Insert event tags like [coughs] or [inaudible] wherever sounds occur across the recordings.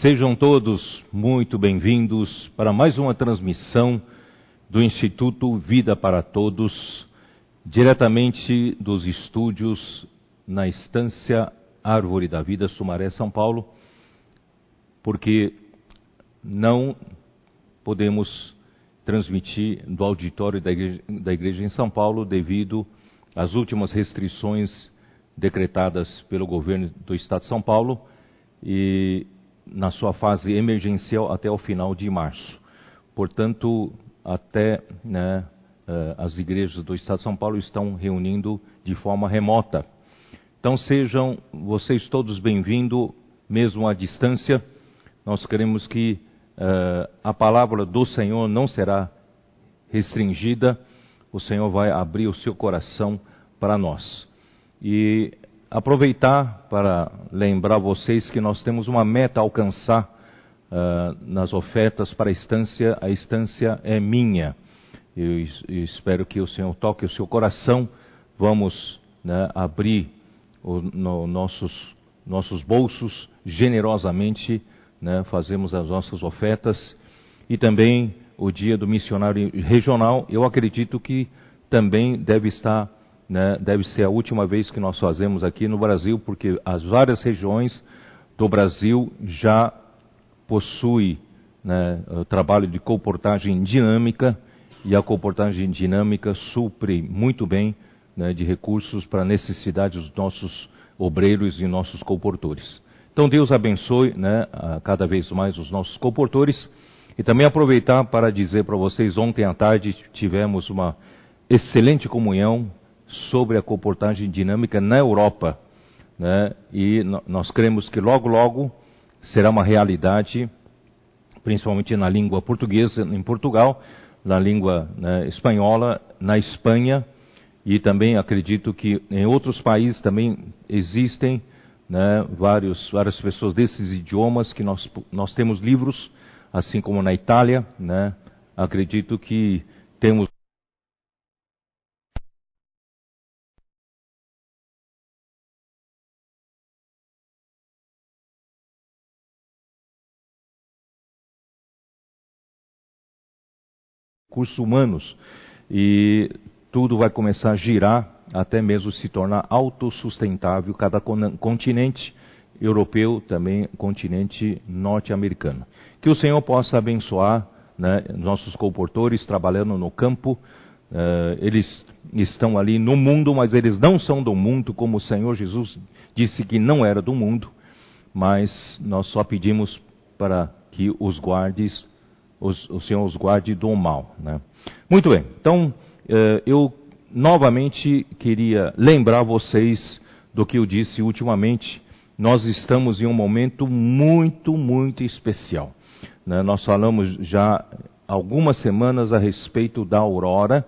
Sejam todos muito bem-vindos para mais uma transmissão do Instituto Vida para Todos, diretamente dos estúdios na Estância Árvore da Vida, Sumaré, São Paulo, porque não podemos transmitir do auditório da igreja, da igreja em São Paulo devido às últimas restrições decretadas pelo governo do Estado de São Paulo e na sua fase emergencial até o final de março. Portanto, até né, eh, as igrejas do Estado de São Paulo estão reunindo de forma remota. Então sejam vocês todos bem-vindos, mesmo à distância. Nós queremos que uh, a palavra do Senhor não será restringida. O Senhor vai abrir o seu coração para nós. E aproveitar para lembrar vocês que nós temos uma meta a alcançar uh, nas ofertas para a estância. A estância é minha. Eu, eu espero que o Senhor toque o seu coração. Vamos né, abrir o, no, nossos, nossos bolsos generosamente, né, fazemos as nossas ofertas. E também o dia do missionário regional, eu acredito que também deve estar né, deve ser a última vez que nós fazemos aqui no Brasil, porque as várias regiões do Brasil já possuem né, o trabalho de comportagem dinâmica e a comportagem dinâmica supre muito bem né, de recursos para necessidades dos nossos obreiros e nossos comportores. Então Deus abençoe né, cada vez mais os nossos comportores e também aproveitar para dizer para vocês, ontem à tarde tivemos uma excelente comunhão sobre a comportagem dinâmica na Europa. Né? E nós cremos que logo, logo será uma realidade, principalmente na língua portuguesa em Portugal, na língua né, espanhola na Espanha, e também acredito que em outros países também existem né, vários, várias pessoas desses idiomas que nós, nós temos livros, assim como na Itália, né, acredito que temos recursos humanos e tudo vai começar a girar até mesmo se tornar autossustentável cada continente europeu, também continente norte-americano. Que o Senhor possa abençoar né, nossos comportores trabalhando no campo. Uh, eles estão ali no mundo, mas eles não são do mundo, como o Senhor Jesus disse que não era do mundo. Mas nós só pedimos para que os guardes os, o Senhor os guarde do mal. Né? Muito bem, então eh, eu novamente queria lembrar vocês do que eu disse ultimamente. Nós estamos em um momento muito, muito especial. Né? Nós falamos já algumas semanas a respeito da aurora.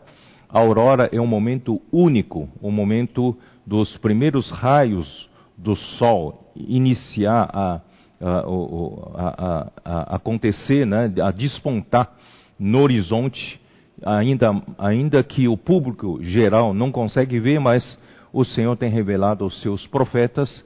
A aurora é um momento único, um momento dos primeiros raios do sol iniciar a a, a, acontecer, né, a despontar no horizonte, ainda, ainda que o público geral não consegue ver, mas o Senhor tem revelado aos seus profetas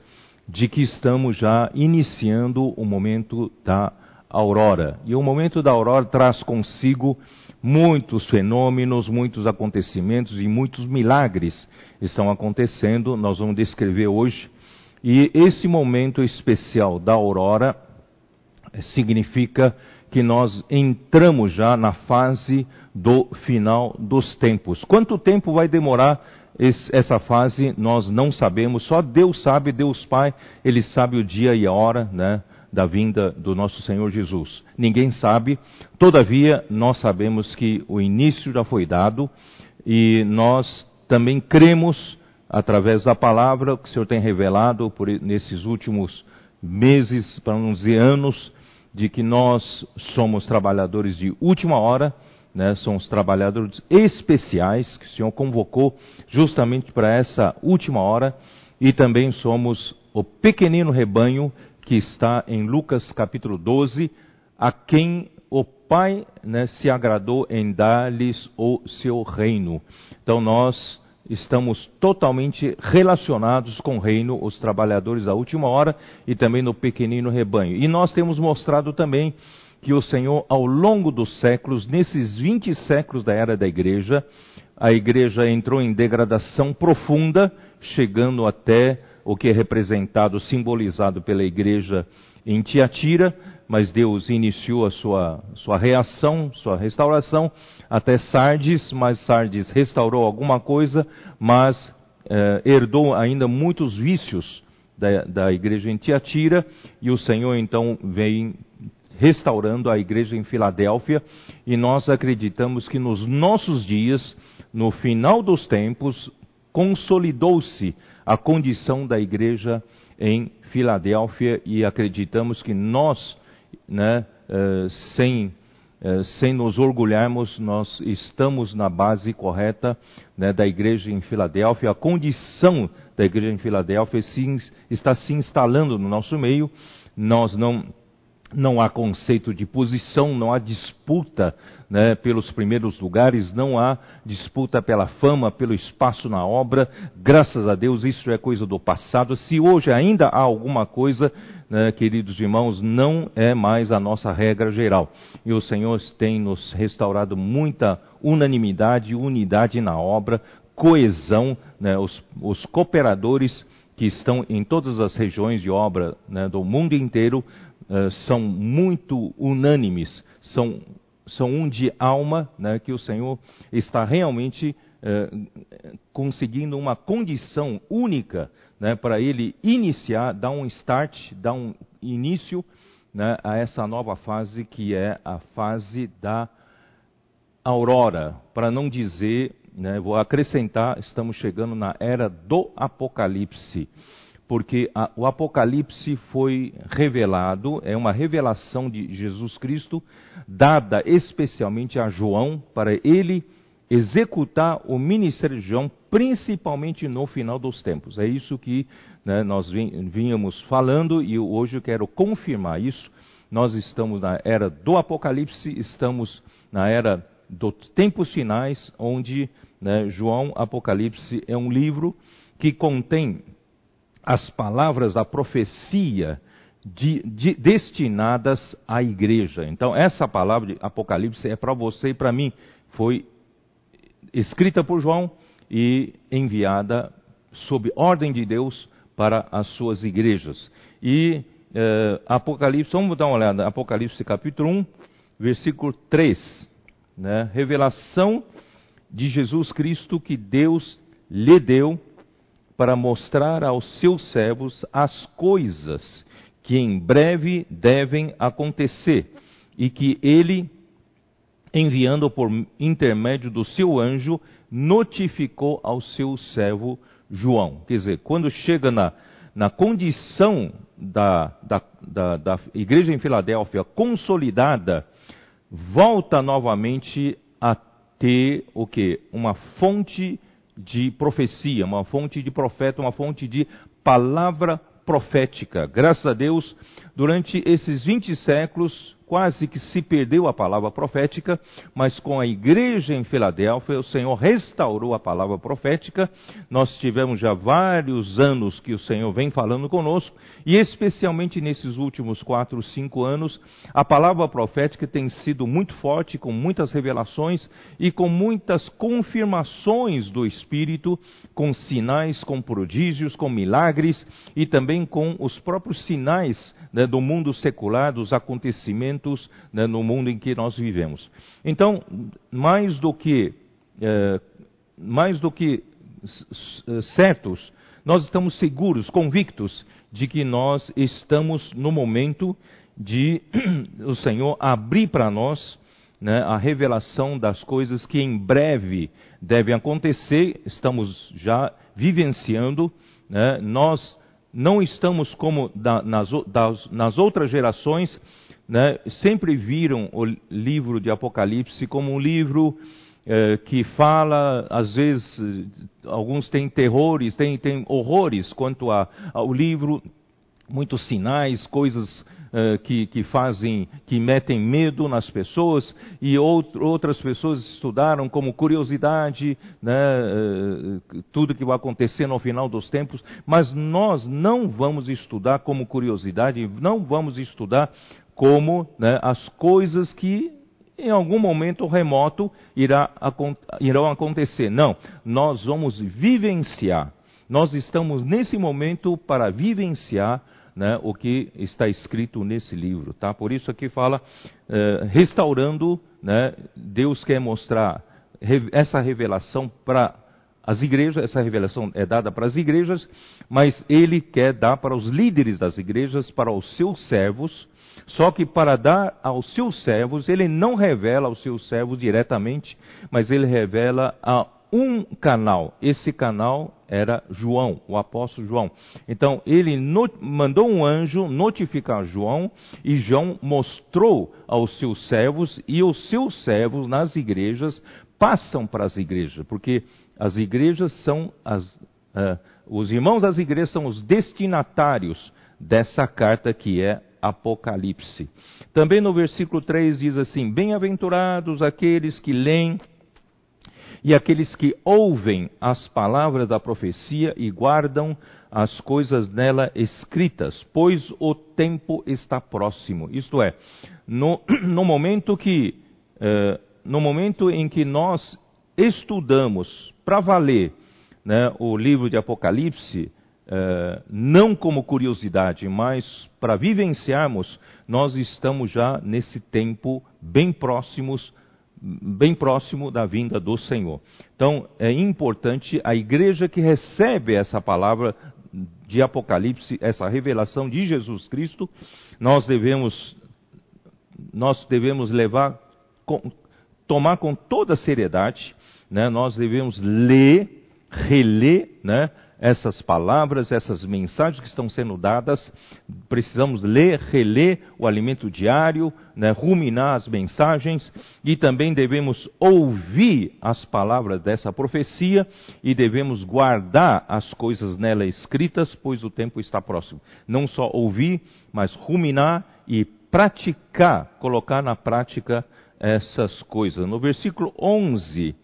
de que estamos já iniciando o momento da aurora. E o momento da aurora traz consigo muitos fenômenos, muitos acontecimentos e muitos milagres estão acontecendo. Nós vamos descrever hoje e esse momento especial da aurora significa que nós entramos já na fase do final dos tempos. Quanto tempo vai demorar esse, essa fase? Nós não sabemos, só Deus sabe, Deus Pai, Ele sabe o dia e a hora, né? Da vinda do nosso Senhor Jesus. Ninguém sabe, todavia, nós sabemos que o início já foi dado e nós também cremos através da palavra que o Senhor tem revelado por nesses últimos meses, para dizer anos, de que nós somos trabalhadores de última hora, né, somos trabalhadores especiais que o Senhor convocou justamente para essa última hora, e também somos o pequenino rebanho que está em Lucas capítulo 12, a quem o Pai né, se agradou em dar-lhes o seu reino. Então nós estamos totalmente relacionados com o reino, os trabalhadores da última hora e também no pequenino rebanho. E nós temos mostrado também que o Senhor, ao longo dos séculos, nesses 20 séculos da era da igreja, a igreja entrou em degradação profunda, chegando até o que é representado, simbolizado pela igreja em Tiatira, mas Deus iniciou a sua, sua reação, sua restauração, até Sardes, mas Sardes restaurou alguma coisa, mas eh, herdou ainda muitos vícios da, da igreja em Tiatira, e o Senhor então vem restaurando a igreja em Filadélfia, e nós acreditamos que nos nossos dias, no final dos tempos, consolidou-se a condição da igreja em Filadélfia e acreditamos que nós, né, uh, sem, uh, sem nos orgulharmos, nós estamos na base correta né, da igreja em Filadélfia. A condição da igreja em Filadélfia sim, está se instalando no nosso meio. Nós não não há conceito de posição, não há disputa né, pelos primeiros lugares, não há disputa pela fama, pelo espaço na obra. Graças a Deus, isso é coisa do passado. Se hoje ainda há alguma coisa, né, queridos irmãos, não é mais a nossa regra geral. E o Senhor tem nos restaurado muita unanimidade, unidade na obra, coesão, né, os, os cooperadores que estão em todas as regiões de obra né, do mundo inteiro uh, são muito unânimes, são, são um de alma, né, que o Senhor está realmente uh, conseguindo uma condição única né, para ele iniciar, dar um start, dar um início né, a essa nova fase que é a fase da aurora, para não dizer né, vou acrescentar, estamos chegando na era do Apocalipse, porque a, o Apocalipse foi revelado, é uma revelação de Jesus Cristo, dada especialmente a João, para ele executar o ministério de João, principalmente no final dos tempos. É isso que né, nós vínhamos falando e hoje eu quero confirmar isso. Nós estamos na era do Apocalipse, estamos na era dos tempos finais, onde né, João Apocalipse é um livro que contém as palavras da profecia de, de, destinadas à igreja. Então, essa palavra de Apocalipse é para você e para mim. Foi escrita por João e enviada sob ordem de Deus para as suas igrejas. E uh, Apocalipse, vamos dar uma olhada, Apocalipse capítulo 1, versículo 3 né, revelação de Jesus Cristo que Deus lhe deu para mostrar aos seus servos as coisas que em breve devem acontecer e que ele, enviando por intermédio do seu anjo, notificou ao seu servo João. Quer dizer, quando chega na, na condição da, da, da, da igreja em Filadélfia consolidada, volta novamente a ter o que? Uma fonte de profecia, uma fonte de profeta, uma fonte de palavra profética. Graças a Deus, durante esses 20 séculos, quase que se perdeu a palavra profética, mas com a igreja em Filadélfia, o Senhor restaurou a palavra profética. Nós tivemos já vários anos que o Senhor vem falando conosco, e especialmente nesses últimos quatro, cinco anos, a palavra profética tem sido muito forte, com muitas revelações e com muitas confirmações do Espírito, com sinais, com prodígios, com milagres e também com os próprios sinais né, do mundo secular, dos acontecimentos né, no mundo em que nós vivemos. Então, mais do que, é, mais do que certos, nós estamos seguros, convictos de que nós estamos no momento de [clears throat] o Senhor abrir para nós né, a revelação das coisas que em breve devem acontecer, estamos já vivenciando, né, nós não estamos como da, nas, das, nas outras gerações né, sempre viram o livro de Apocalipse como um livro eh, que fala, às vezes, alguns têm terrores, têm, têm horrores quanto a, ao livro, muitos sinais, coisas uh, que, que, fazem, que metem medo nas pessoas, e outras pessoas estudaram como curiosidade né, uh, tudo que vai acontecer no final dos tempos, mas nós não vamos estudar como curiosidade, não vamos estudar como né, as coisas que em algum momento remoto irá, irão acontecer. Não, nós vamos vivenciar. Nós estamos nesse momento para vivenciar né, o que está escrito nesse livro. Tá? Por isso aqui fala, eh, restaurando, né, Deus quer mostrar essa revelação para as igrejas, essa revelação é dada para as igrejas, mas ele quer dar para os líderes das igrejas, para os seus servos, só que para dar aos seus servos, ele não revela aos seus servos diretamente, mas ele revela a um canal. Esse canal era João, o apóstolo João. Então ele mandou um anjo notificar João e João mostrou aos seus servos e os seus servos nas igrejas passam para as igrejas, porque as igrejas são as, uh, os irmãos das igrejas são os destinatários dessa carta que é Apocalipse. Também no versículo 3 diz assim: Bem-aventurados aqueles que leem e aqueles que ouvem as palavras da profecia e guardam as coisas nela escritas, pois o tempo está próximo. Isto é, no, [clears throat] no momento que uh, no momento em que nós estudamos para valer né, o livro de Apocalipse, uh, não como curiosidade, mas para vivenciarmos, nós estamos já nesse tempo bem próximos, bem próximo da vinda do Senhor. Então é importante a igreja que recebe essa palavra de Apocalipse, essa revelação de Jesus Cristo, nós devemos nós devemos levar tomar com toda seriedade, né? nós devemos ler, reler né? Essas palavras, essas mensagens que estão sendo dadas. Precisamos ler, reler o alimento diário, né? ruminar as mensagens e também devemos ouvir as palavras dessa profecia e devemos guardar as coisas nela escritas, pois o tempo está próximo. Não só ouvir, mas ruminar e praticar, colocar na prática essas coisas. No versículo 11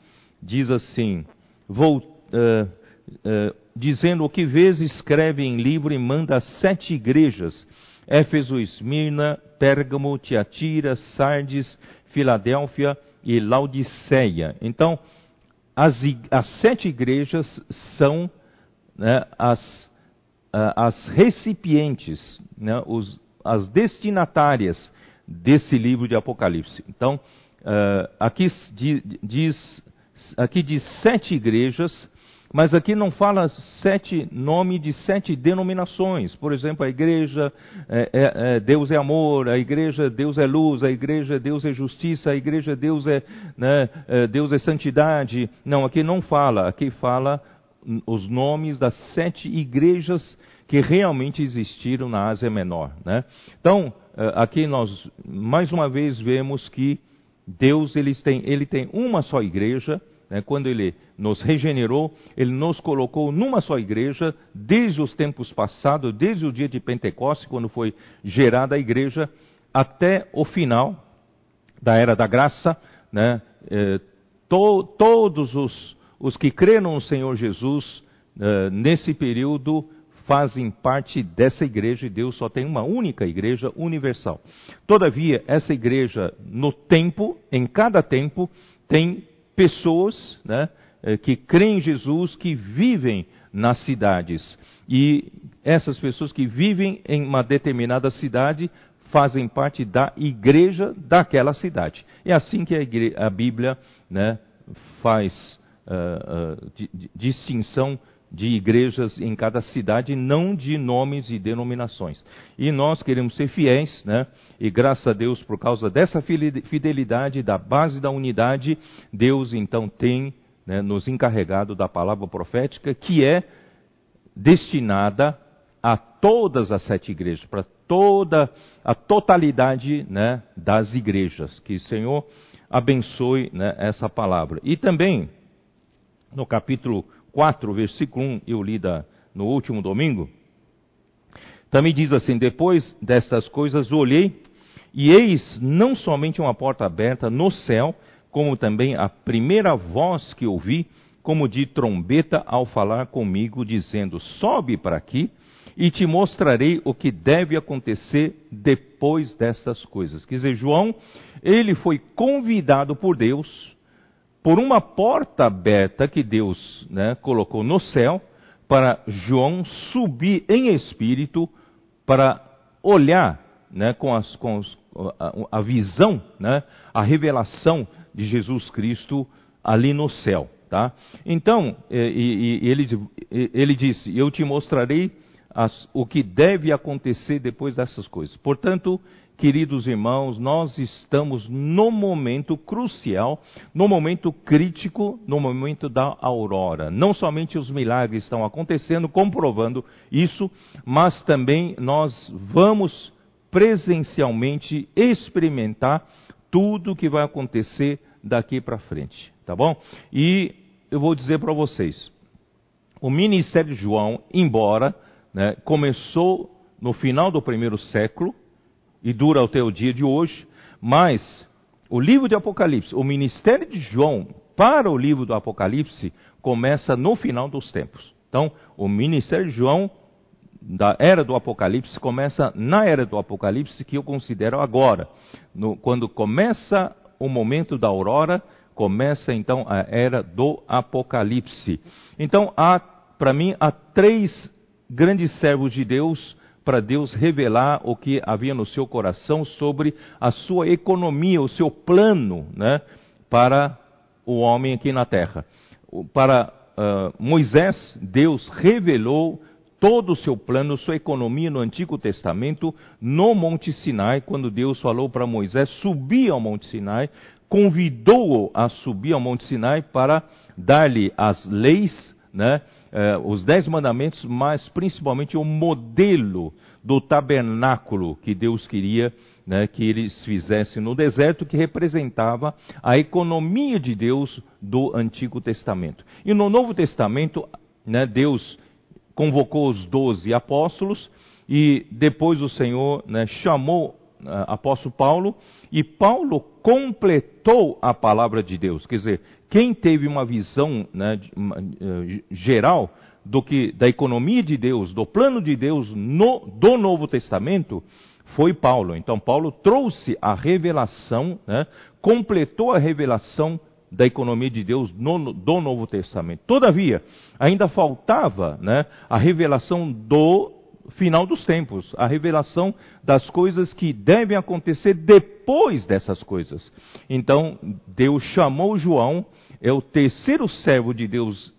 diz assim: vou, uh, dizendo o que vezes escreve em livro e manda a sete igrejas: Éfeso, Esmirna, Pérgamo, Tiatira, Sardes, Filadélfia e Laodiceia. Então, as, as sete igrejas são né, as, as recipientes, né, os, as destinatárias desse livro de Apocalipse. Então, uh, aqui diz, aqui diz sete igrejas, mas aqui não fala sete nome de sete denominações. Por exemplo, a igreja é, é, é, Deus é amor, a igreja Deus é luz, a igreja Deus é justiça, a igreja Deus é, né, é, Deus é santidade. Não, aqui não fala. Aqui fala os nomes das sete igrejas que realmente existiram na Ásia Menor. Né? Então, eh, aqui nós mais uma vez vemos que Deus ele tem, ele tem uma só igreja. Né? Quando ele nos regenerou, ele nos colocou numa só igreja, desde os tempos passados, desde o dia de Pentecostes, quando foi gerada a igreja, até o final da era da graça. Né? Eh, to, todos os, os que creram no Senhor Jesus, eh, nesse período, fazem parte dessa igreja e Deus só tem uma única igreja universal. Todavia, essa igreja, no tempo, em cada tempo, tem pessoas né, eh, que creem em Jesus, que vivem nas cidades. E essas pessoas que vivem em uma determinada cidade fazem parte da igreja daquela cidade. É assim que a, igreja, a Bíblia né, faz uh, uh, distinção de igrejas em cada cidade, não de nomes e denominações. E nós queremos ser fiéis, né? E graças a Deus, por causa dessa fidelidade, da base da unidade, Deus então tem né, nos encarregado da palavra profética, que é destinada a todas as sete igrejas, para toda a totalidade né, das igrejas. Que o Senhor abençoe né, essa palavra. E também, no capítulo 4, versículo 1, eu li da, no último domingo, Também diz assim: Depois destas coisas olhei, e eis não somente uma porta aberta no céu, como também a primeira voz que ouvi, como de trombeta ao falar comigo, dizendo: Sobe para aqui e te mostrarei o que deve acontecer depois dessas coisas. Quer dizer, João, ele foi convidado por Deus, por uma porta aberta que Deus né, colocou no céu, para João subir em espírito para olhar né, com, as, com os, a, a, visão, né, a revelação de Jesus Cristo ali no céu. Tá? Então, e, e, ele, ele disse: Eu te mostrarei as, o que deve acontecer depois dessas coisas. Portanto, queridos irmãos, nós estamos no momento crucial, no momento crítico, no momento da aurora. Não somente os milagres estão acontecendo, comprovando isso, mas também nós vamos presencialmente experimentar tudo o que vai acontecer daqui para frente, tá bom? E eu vou dizer para vocês, o ministério de João, embora né, começou no final do primeiro século e dura até o dia de hoje, mas o livro de Apocalipse, o ministério de João para o livro do Apocalipse começa no final dos tempos. Então, o ministério de João da era do Apocalipse começa na era do Apocalipse que eu considero agora. No, quando começa o momento da aurora, começa então a era do Apocalipse. Então, há, para mim, há três grandes servos de Deus para Deus revelar o que havia no seu coração sobre a sua economia, o seu plano né, para o homem aqui na terra. Para uh, Moisés, Deus revelou todo o seu plano, sua economia no Antigo Testamento, no Monte Sinai, quando Deus falou para Moisés subir ao Monte Sinai, convidou-o a subir ao Monte Sinai para dar-lhe as leis, né, eh, os dez mandamentos, mas principalmente o modelo do tabernáculo que Deus queria né, que eles fizessem no deserto, que representava a economia de Deus do Antigo Testamento. E no Novo Testamento, né, Deus convocou os doze apóstolos e depois o Senhor né, chamou apóstolo Paulo e Paulo completou a palavra de Deus. Quer dizer, quem teve uma visão né, uh, geral do que da economia de Deus, do plano de Deus no, do Novo Testamento, foi Paulo. Então Paulo trouxe a revelação, né, completou a revelação da economia de Deus no, do Novo Testamento. Todavia, ainda faltava né, a revelação do final dos tempos, a revelação das coisas que devem acontecer depois dessas coisas. Então, Deus chamou João, é o terceiro servo de Deus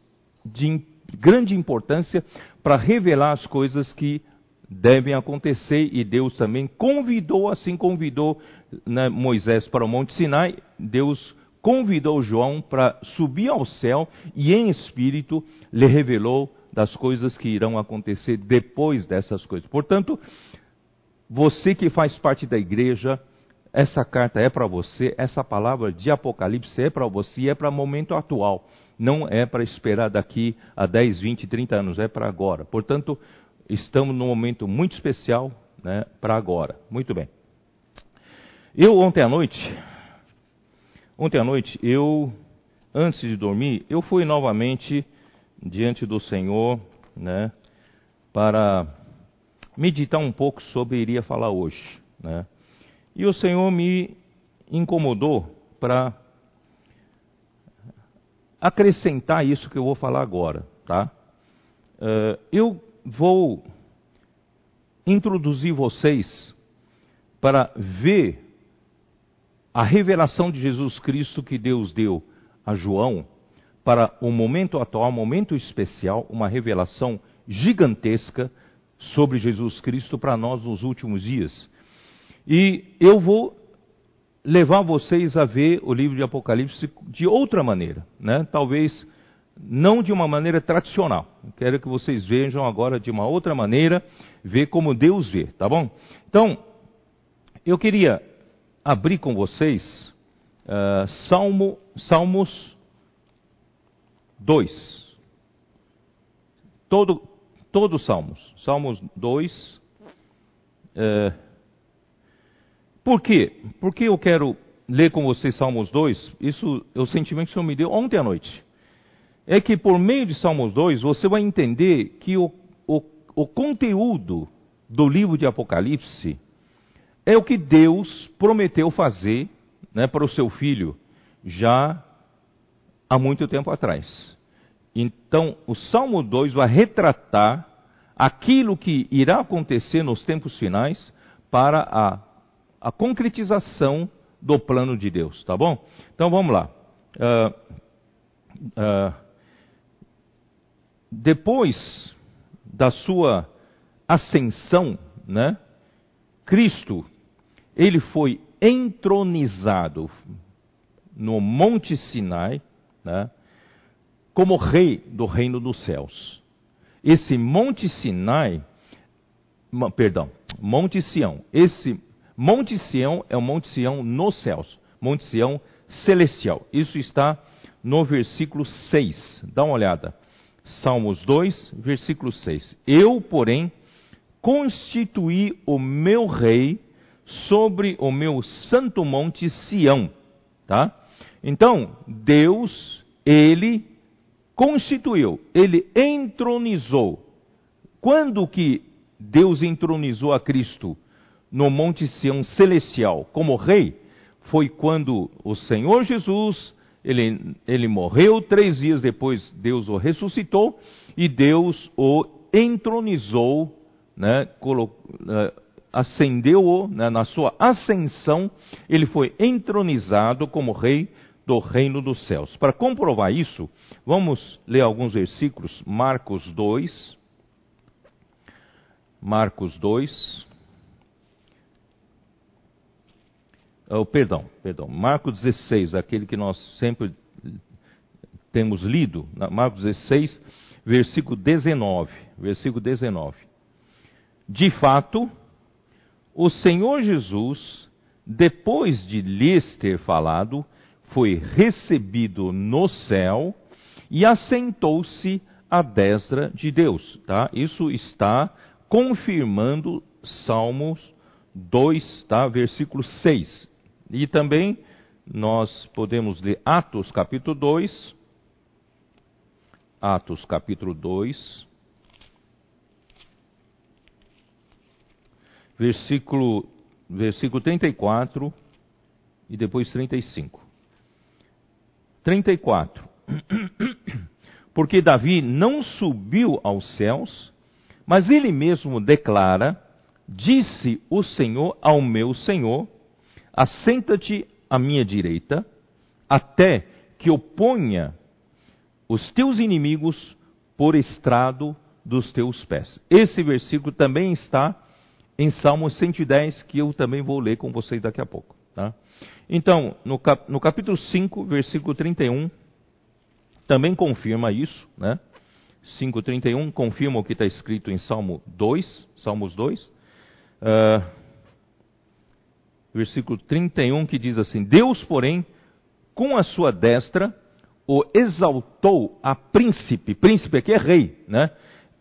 de grande importância para revelar as coisas que devem acontecer e Deus também convidou, assim convidou né, Moisés para o Monte Sinai, Deus convidou João para subir ao céu e em espírito lhe revelou das coisas que irão acontecer depois dessas coisas. Portanto, você que faz parte da igreja, essa carta é para você, essa palavra de Apocalipse é para você, é para o momento atual. Não é para esperar daqui a 10, 20, 30 anos, é para agora. Portanto, estamos num momento muito especial né, para agora. Muito bem. Eu ontem à noite Ontem à noite, eu, antes de dormir, eu fui novamente diante do Senhor, né, para meditar um pouco sobre o que iria falar hoje, né. E o Senhor me incomodou para acrescentar isso que eu vou falar agora, tá? Uh, eu vou introduzir vocês para ver a revelação de Jesus Cristo que Deus deu a João para o momento atual, momento especial, uma revelação gigantesca sobre Jesus Cristo para nós nos últimos dias. E eu vou levar vocês a ver o livro de Apocalipse de outra maneira, né? Talvez não de uma maneira tradicional. Quero que vocês vejam agora de uma outra maneira, ver como Deus vê, tá bom? Então, eu queria abrir com vocês uh, Salmo, Salmos 2. Todo, todos Salmos. Salmos 2. É, por quê? Porque eu quero ler com vocês Salmos 2, isso é o sentimento que o Senhor me deu ontem à noite. É que por meio de Salmos 2 você vai entender que o, o, o conteúdo do livro de Apocalipse é o que Deus prometeu fazer né, para o seu filho já há muito tempo atrás. Então, o Salmo 2 vai retratar aquilo que irá acontecer nos tempos finais para a, a concretização do plano de Deus, tá bom? Então vamos lá. Uh, uh, depois da sua ascensão, né? Cristo, ele foi entronizado no Monte Sinai, né? Como rei do reino dos céus. Esse Monte Sinai, perdão, Monte Sião. Esse Monte Sião é o Monte Sião nos céus, Monte Sião celestial. Isso está no versículo 6. Dá uma olhada. Salmos 2, versículo 6. Eu, porém, constituí o meu rei sobre o meu santo monte Sião, tá? Então, Deus, ele constituiu, ele entronizou. Quando que Deus entronizou a Cristo no Monte Sião celestial como rei? Foi quando o Senhor Jesus, ele, ele morreu, três dias depois Deus o ressuscitou e Deus o entronizou, né, uh, ascendeu-o né, na sua ascensão, ele foi entronizado como rei do reino dos céus. Para comprovar isso, vamos ler alguns versículos, Marcos 2. Marcos 2. Oh, perdão, perdão. Marcos 16, aquele que nós sempre temos lido. Marcos 16, versículo 19. Versículo 19. De fato, o Senhor Jesus, depois de lhes ter falado, foi recebido no céu e assentou-se à destra de Deus. Tá? Isso está confirmando Salmos 2, tá? versículo 6. E também nós podemos ler Atos capítulo 2. Atos capítulo 2. Versículo, versículo 34 e depois 35. 34. Porque Davi não subiu aos céus, mas ele mesmo declara: Disse o Senhor ao meu Senhor: Assenta-te à minha direita, até que eu ponha os teus inimigos por estrado dos teus pés. Esse versículo também está em Salmo 110, que eu também vou ler com vocês daqui a pouco. Tá? Então, no, cap, no capítulo 5, versículo 31, também confirma isso, né? 5,31 confirma o que está escrito em Salmo 2, Salmos 2. Uh, ah, versículo 31 que diz assim: Deus, porém, com a sua destra, o exaltou a príncipe, príncipe aqui é rei, né?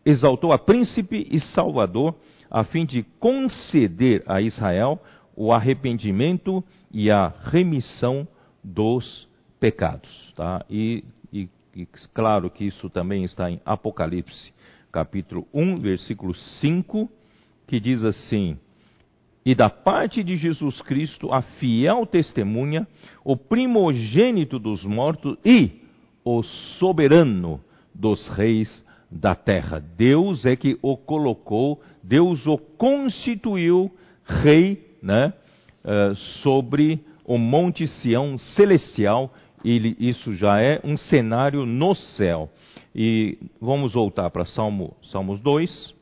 Exaltou a príncipe e salvador, a fim de conceder a Israel o arrependimento e a remissão dos pecados. Tá? E, e, e, claro que isso também está em Apocalipse, capítulo 1, versículo 5, que diz assim: E da parte de Jesus Cristo, a fiel testemunha, o primogênito dos mortos e o soberano dos reis da terra. Deus é que o colocou, Deus o constituiu rei né, uh, sobre o Monte Sião celestial. Ele, isso já é um cenário no céu. E vamos voltar para Salmo, Salmos 2.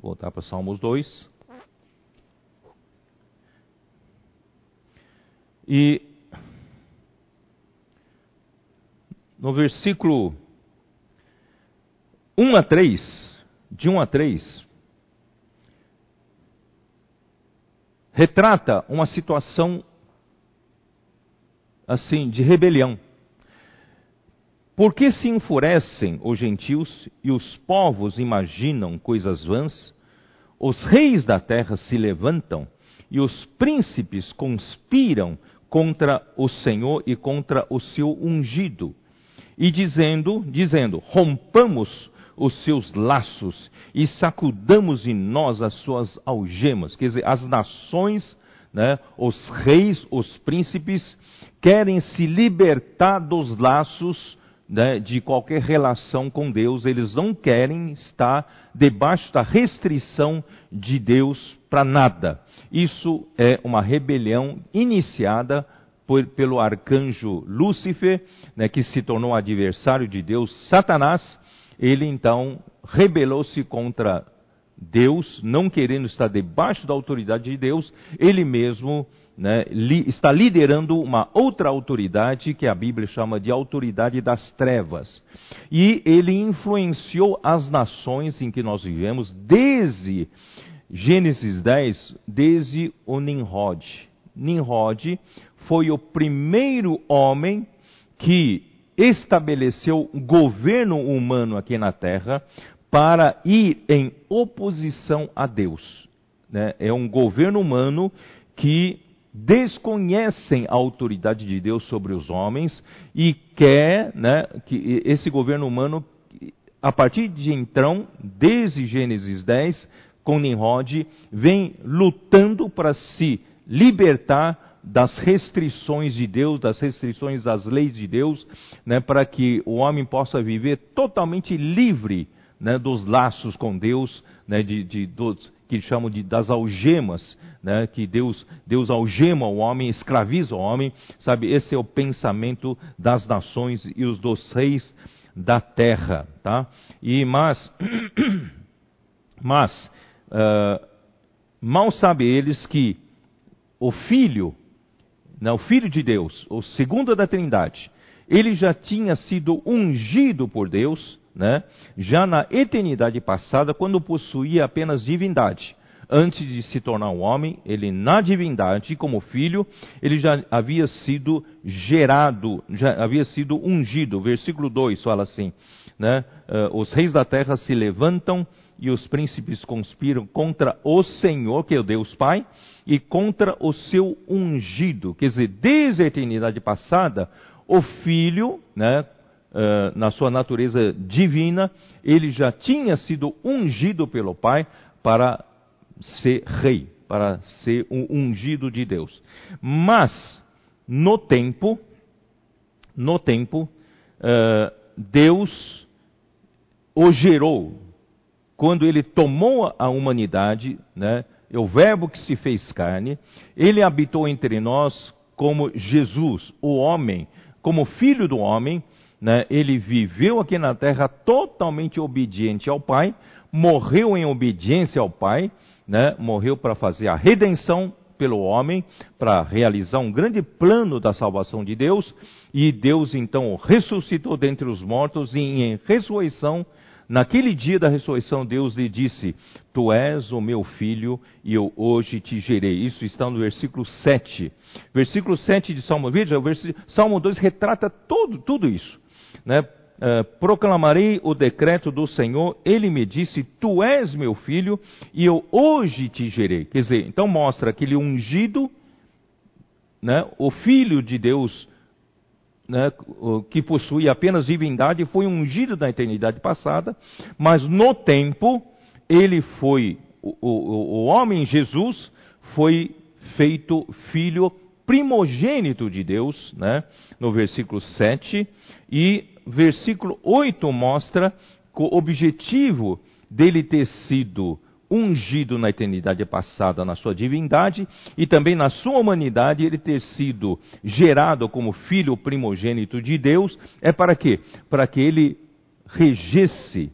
Voltar para Salmos 2. E no versículo 1 a 3, de 1 a 3, retrata uma situação assim de rebelião. Por que se enfurecem os gentios e os povos imaginam coisas vãs? os reis da terra se levantam e os príncipes conspiram contra o Senhor e contra o seu ungido, e dizendo, dizendo, rompamos os seus laços e sacudamos em nós as suas algemas. Quer dizer, as nações, né, os reis, os príncipes, querem se libertar dos laços né, de qualquer relação com Deus, eles não querem estar debaixo da restrição de Deus para nada. Isso é uma rebelião iniciada pelo arcanjo Lúcifer, né, que se tornou adversário de Deus, Satanás. Ele então rebelou-se contra Deus, não querendo estar debaixo da autoridade de Deus, ele mesmo né, li, está liderando uma outra autoridade que a Bíblia chama de autoridade das trevas. E ele influenciou as nações em que nós vivemos desde Gênesis 10, desde o Nimrod. Nimrod foi o primeiro homem que estabeleceu governo humano aqui na terra para ir em oposição a Deus. Né? É um governo humano que desconhecem a autoridade de Deus sobre os homens e quer né, que esse governo humano, a partir de então, desde Gênesis 10, com Nimrod, vem lutando para se libertar das restrições de Deus, das restrições das leis de Deus, né, para que o homem possa viver totalmente livre né, dos laços com Deus, né, de, de, dos, que chamam de das algemas, né, que Deus, Deus algema o homem, escraviza o homem, sabe? Esse é o pensamento das nações e os dos reis da terra, tá? E mas, [clears throat] mas uh, mal sabe eles que o Filho, né, o Filho de Deus, o segundo da Trindade, ele já tinha sido ungido por Deus né? já na eternidade passada, quando possuía apenas divindade. Antes de se tornar um homem, ele na divindade, como filho, ele já havia sido gerado, já havia sido ungido. Versículo 2 fala assim: né? uh, Os reis da terra se levantam e os príncipes conspiram contra o Senhor, que é o Deus Pai, e contra o seu ungido. Quer dizer, desde a eternidade passada, o filho, né, uh, na sua natureza divina, ele já tinha sido ungido pelo Pai para ser rei, para ser um ungido de Deus. Mas, no tempo, no tempo, uh, Deus o gerou. Quando ele tomou a humanidade, né, é o Verbo que se fez carne, ele habitou entre nós como Jesus, o homem, como filho do homem, né, ele viveu aqui na terra totalmente obediente ao Pai, morreu em obediência ao Pai, né, morreu para fazer a redenção pelo homem, para realizar um grande plano da salvação de Deus, e Deus então ressuscitou dentre os mortos, e em ressurreição, naquele dia da ressurreição, Deus lhe disse: Tu és o meu filho, e eu hoje te gerei. Isso está no versículo 7. Versículo 7 de Salmo, veja, o Salmo 2 retrata tudo isso né, uh, proclamarei o decreto do Senhor, ele me disse, tu és meu filho, e eu hoje te gerei. Quer dizer, então mostra aquele ungido, né, o filho de Deus, né, que possui apenas divindade, foi ungido na eternidade passada, mas no tempo, ele foi, o, o, o homem Jesus, foi feito filho primogênito de Deus, né, no versículo 7, e versículo 8 mostra o objetivo dele ter sido ungido na eternidade passada na sua divindade e também na sua humanidade ele ter sido gerado como filho primogênito de Deus é para quê? Para que ele regesse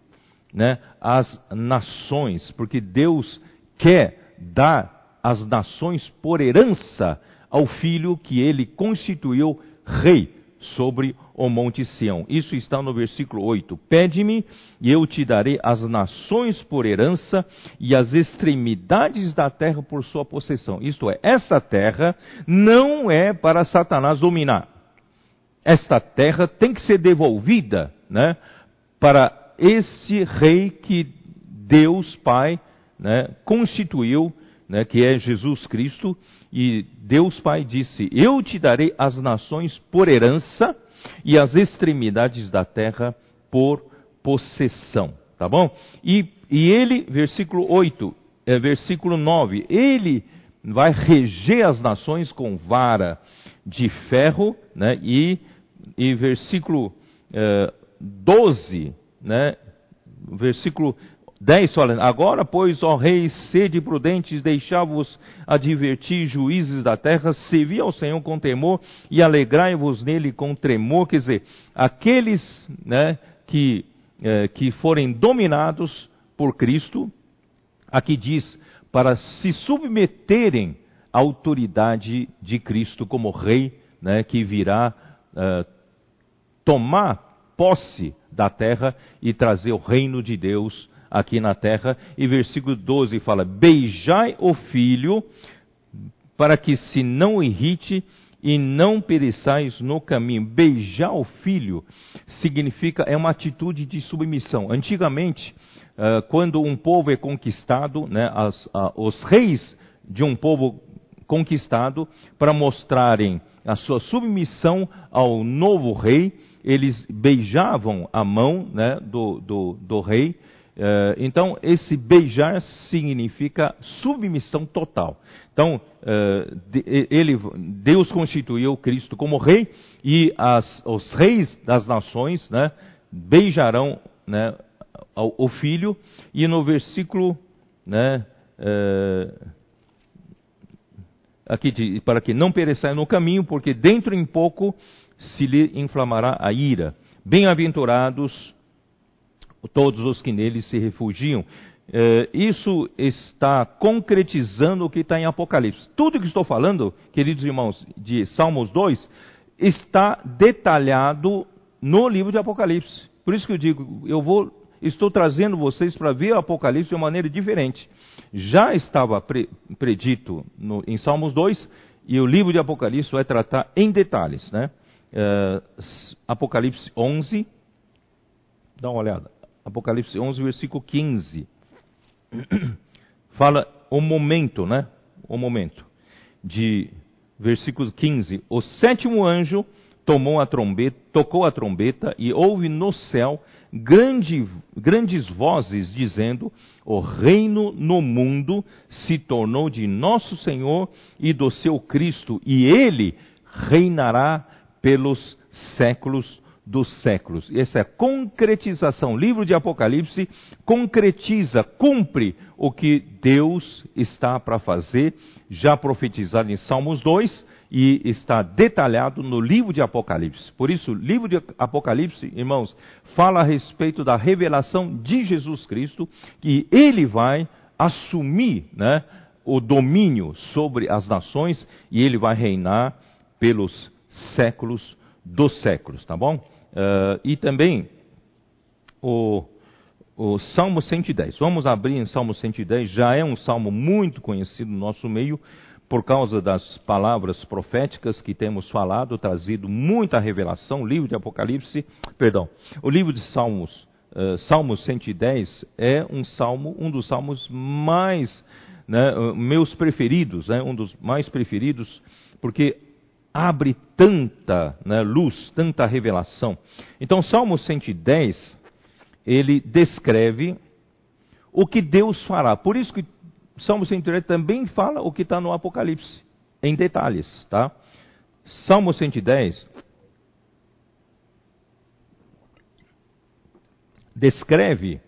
né, as nações, porque Deus quer dar as nações por herança ao filho que ele constituiu rei sobre o monte Sião. Isso está no versículo 8. Pede-me e eu te darei as nações por herança e as extremidades da terra por sua possessão. Isto é, essa terra não é para Satanás dominar. Esta terra tem que ser devolvida, né, para esse rei que Deus Pai né, constituiu, né, que é Jesus Cristo, e Deus Pai disse: Eu te darei as nações por herança e as extremidades da terra por possessão. Tá bom? E, e ele, versículo 8, é, versículo 9, ele vai reger as nações com vara de ferro, né? E, e versículo é, 12, né? Versículo 10 fala, agora pois, ó reis, sede prudentes, deixai-vos advertir juízes da terra, servi ao Senhor com temor e alegrai-vos nele com tremor, quer dizer, aqueles né, que, é, que forem dominados por Cristo, aqui diz, para se submeterem à autoridade de Cristo como rei, né, que virá uh, tomar posse da terra e trazer o reino de Deus aqui na terra. E versículo 12 fala: Beijai o filho, para que se não irrite e não pereçais no caminho. Beijar o filho significa, é uma atitude de submissão. Antigamente, uh, quando um povo é conquistado, né, as, os reis de um povo conquistado, para mostrarem a sua submissão ao novo rei, eles beijavam a mão né, do, do, do rei então, esse beijar significa submissão total. Então, de, ele, Deus constituiu Cristo como rei e as, os reis das nações né, beijarão né, o, filho. E no versículo, né, uh, aqui para que não pereçai no caminho, porque dentro em pouco se lhe inflamará a ira. Bem-aventurados todos os que nele se refugiam. É, isso está concretizando o que está em Apocalipse. Tudo que estou falando, queridos irmãos, de Salmos 2, está detalhado no livro de Apocalipse. Por isso que eu digo, eu vou, estou trazendo vocês para ver o Apocalipse de uma maneira diferente. Já estava pre, predito no, em Salmos 2 e o livro de Apocalipse vai tratar em detalhes, né? É, Apocalipse 11, dá uma olhada. Apocalipse 11, versículo 15. Fala o momento, né? O momento. De versículo 15. O sétimo anjo tomou a trombeta, tocou a trombeta e houve no céu grande, grandes vozes dizendo: O reino no mundo se tornou de nosso Senhor e do seu Cristo, e ele reinará pelos séculos dos séculos. Essa é a concretização. livro de Apocalipse concretiza, cumpre o que Deus está para fazer, já profetizado em Salmos 2 e está detalhado no livro de Apocalipse. Por isso, o livro de Apocalipse, irmãos, fala a respeito da revelação de Jesus Cristo, que ele vai assumir né, o domínio sobre as nações e ele vai reinar pelos séculos dos séculos, tá bom? Uh, e também o, o Salmo 110. Vamos abrir em Salmo 110, já é um salmo muito conhecido no nosso meio, por causa das palavras proféticas que temos falado, trazido muita revelação, o livro de Apocalipse, perdão, o livro de Salmos, uh, Salmo 110 é um salmo, um dos salmos mais, né, meus preferidos, né, um dos mais preferidos, porque abre tanta né, luz, tanta revelação. Então, Salmo 110, ele descreve o que Deus fará. Por isso que Salmo 110 também fala o que está no Apocalipse, em detalhes, tá? Salmo 110 descreve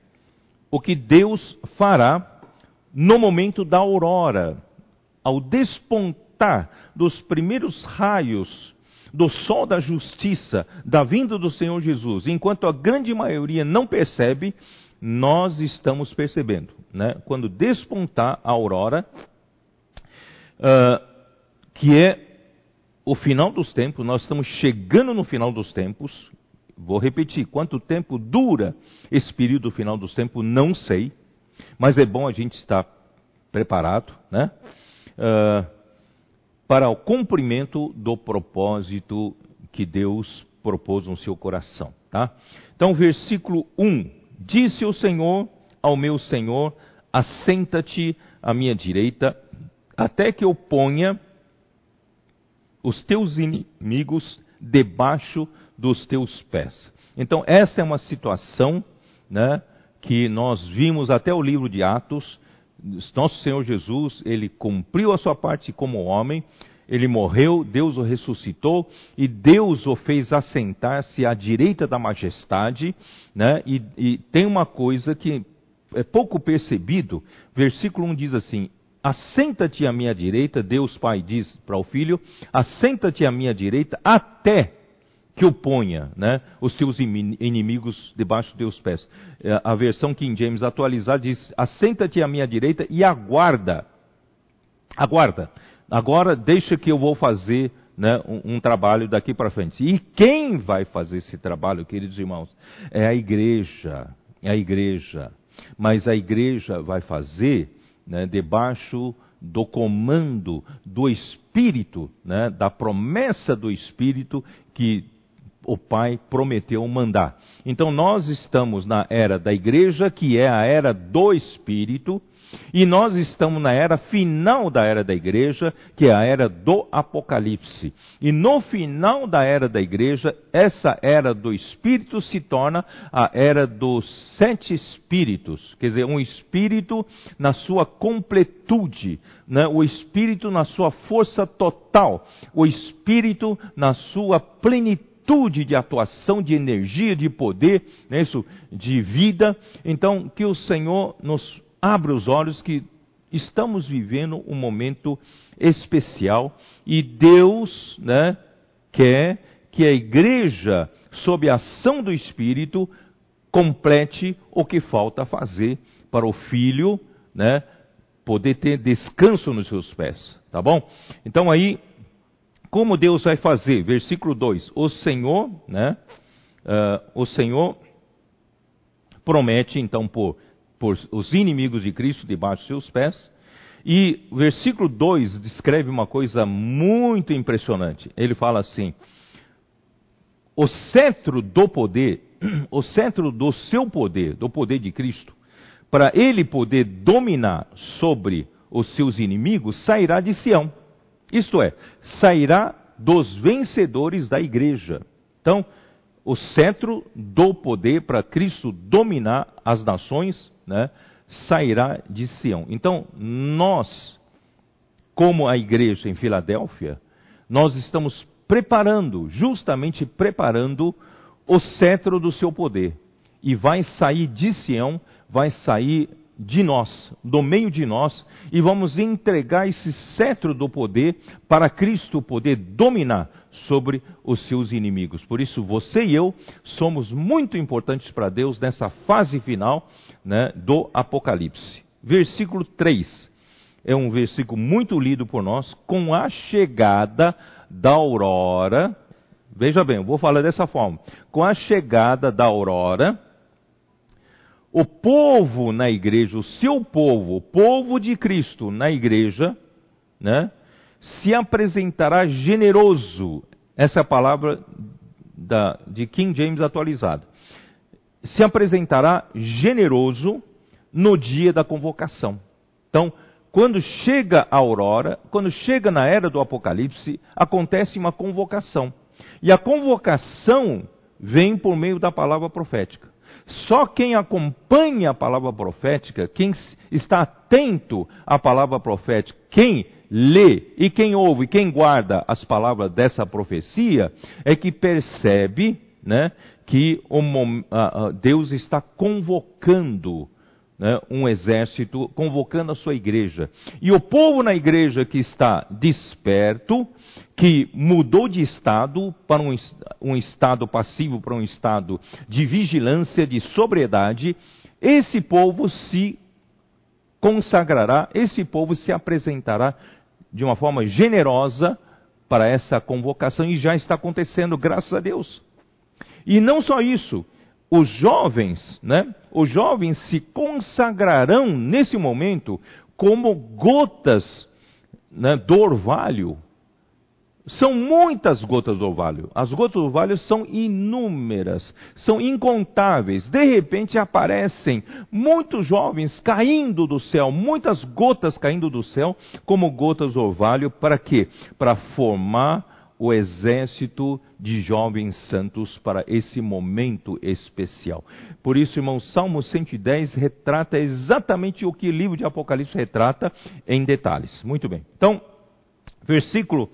o que Deus fará no momento da aurora, ao despontar despertar dos primeiros raios do sol da justiça, da vinda do Senhor Jesus, enquanto a grande maioria não percebe, nós estamos percebendo. Né? Quando despontar a aurora, uh, que é o final dos tempos, nós estamos chegando no final dos tempos. Vou repetir: quanto tempo dura esse período final dos tempos, não sei, mas é bom a gente estar preparado, né? Uh, para o cumprimento do propósito que Deus propôs no seu coração. Tá? Então, versículo 1: Disse o Senhor ao meu Senhor: assenta-te à minha direita, até que eu ponha os teus inimigos debaixo dos teus pés. Então, essa é uma situação né, que nós vimos até o livro de Atos. Nosso Senhor Jesus, ele cumpriu a sua parte como homem, ele morreu, Deus o ressuscitou e Deus o fez assentar-se à direita da majestade, né? E, e, tem uma coisa que é pouco percebido. Versículo 1 diz assim: Assenta-te à minha direita, Deus Pai diz para o filho: Assenta-te à minha direita até que o ponha, né, os teus inimigos debaixo dos teus pés. É, a versão King James atualizada diz: Assenta-te à minha direita e aguarda. Aguarda. Agora deixa que eu vou fazer né, um, um, trabalho daqui para frente. E quem vai fazer esse trabalho, queridos irmãos? É a igreja. É a igreja. Mas a igreja vai fazer né, debaixo do comando do Espírito, né, da promessa do Espírito que o Pai prometeu mandar. Então nós estamos na era da igreja, que é a era do Espírito, e nós estamos na era final da era da igreja, que é a era do Apocalipse. E no final da era da igreja, essa era do Espírito se torna a era dos sete Espíritos. Quer dizer, um Espírito na sua completude, né? o Espírito na sua força total, o Espírito na sua plenitude de atuação, de energia, de poder, né, isso, de vida. Então, que o Senhor nos abra os olhos que estamos vivendo um momento especial e Deus né, quer que a igreja, sob a ação do Espírito, complete o que falta fazer para o filho né, poder ter descanso nos seus pés. Tá bom? Então aí, como Deus vai fazer? Versículo 2: O Senhor, né, uh, o Senhor promete então por por os inimigos de Cristo debaixo de seus pés. E o versículo 2 descreve uma coisa muito impressionante. Ele fala assim: o cetro do poder, [clears throat] o cetro do seu poder, do poder de Cristo, para ele poder dominar sobre os seus inimigos, sairá de Sião. Isto é, sairá dos vencedores da igreja. Então, o cetro do poder para Cristo dominar as nações né, sairá de Sião. Então, nós, como a igreja em Filadélfia, nós estamos preparando, justamente preparando o cetro do seu poder. E vai sair de Sião, vai sair de nós, do meio de nós, e vamos entregar esse cetro do poder para Cristo poder dominar sobre os seus inimigos. Por isso, você e eu somos muito importantes para Deus nessa fase final né, do Apocalipse. Versículo 3 é um versículo muito lido por nós. Com a chegada da aurora, veja bem, eu vou falar dessa forma: com a chegada da aurora, o povo na igreja, o seu povo, o povo de Cristo na igreja, né, se apresentará generoso. Essa é a palavra da, de King James atualizada. Se apresentará generoso no dia da convocação. Então, quando chega a aurora, quando chega na era do Apocalipse, acontece uma convocação. E a convocação vem por meio da palavra profética. Só quem acompanha a palavra profética, quem está atento à palavra profética, quem lê e quem ouve, quem guarda as palavras dessa profecia, é que percebe né, que Deus está convocando né, um exército, convocando a sua igreja. E o povo na igreja que está desperto, que mudou de estado para um, um estado passivo para um estado de vigilância, de sobriedade, esse povo se consagrará, esse povo se apresentará de uma forma generosa para essa convocação e já está acontecendo, graças a Deus. E não só isso, os jovens, né? Os jovens se consagrarão nesse momento como gotas né, do orvalho são muitas gotas do orvalho. As gotas do orvalho são inúmeras, são incontáveis. De repente aparecem muitos jovens caindo do céu, muitas gotas caindo do céu, como gotas do orvalho, para quê? Para formar o exército de jovens santos para esse momento especial. Por isso, irmão, Salmo 110 retrata exatamente o que o livro de Apocalipse retrata em detalhes. Muito bem. Então, versículo,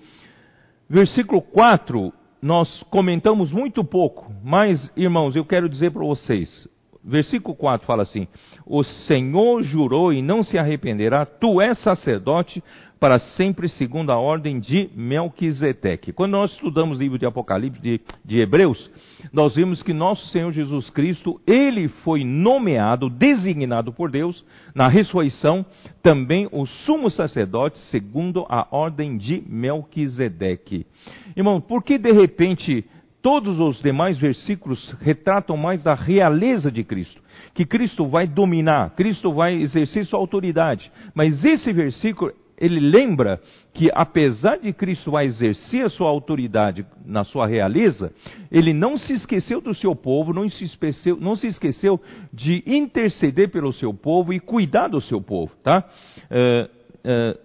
versículo 4, nós comentamos muito pouco, mas, irmãos, eu quero dizer para vocês, versículo 4 fala assim: O Senhor jurou e não se arrependerá, tu és sacerdote para sempre segundo a ordem de Melquisedeque. Quando nós estudamos o livro de Apocalipse de, de, Hebreus, nós vimos que nosso Senhor Jesus Cristo, ele foi nomeado, designado por Deus, na ressurreição, também o sumo sacerdote segundo a ordem de Melquisedeque. Irmão, por que de repente todos os demais versículos retratam mais da realeza de Cristo? Que Cristo vai dominar, Cristo vai exercer sua autoridade. Mas esse versículo ele lembra que apesar de Cristo a exercer a sua autoridade na sua realeza, ele não se esqueceu do seu povo, não se esqueceu, não se esqueceu de interceder pelo seu povo e cuidar do seu povo, tá? É, é,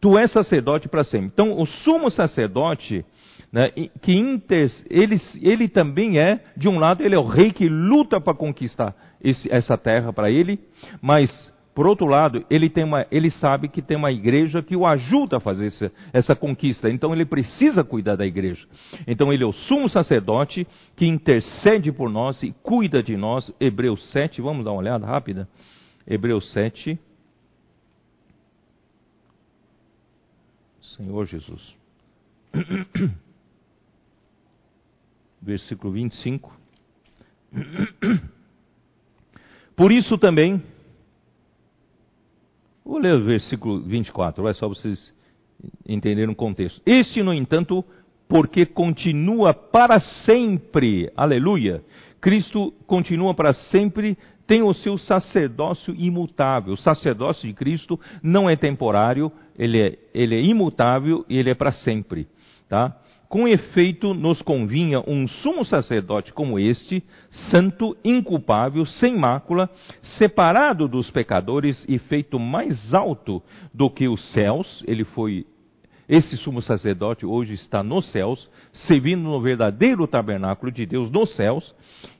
tu és sacerdote para sempre. Então, o sumo sacerdote, né, que inter, ele, ele também é, de um lado, ele é o rei que luta para conquistar esse, essa terra para ele, mas por outro lado, ele, tem uma, ele sabe que tem uma igreja que o ajuda a fazer essa, essa, conquista, então ele precisa cuidar da igreja. Então ele é o sumo sacerdote que intercede por nós e cuida de nós. Hebreus 7, vamos dar uma olhada rápida? Hebreus 7. Senhor Jesus. [coughs] Versículo 25. [coughs] Por isso também Vou ler o versículo 24, vai só vocês entenderem o contexto. Este, no entanto, porque continua para sempre, aleluia. Cristo continua para sempre, tem o seu sacerdócio imutável. O sacerdócio de Cristo não é temporário, ele é, ele é imutável e ele é para sempre. Tá? Com efeito, nos convinha um sumo sacerdote como este, santo, inculpável, sem mácula, separado dos pecadores e feito mais alto do que os céus. Ele foi, esse sumo sacerdote hoje está nos céus, servindo no verdadeiro tabernáculo de Deus nos céus,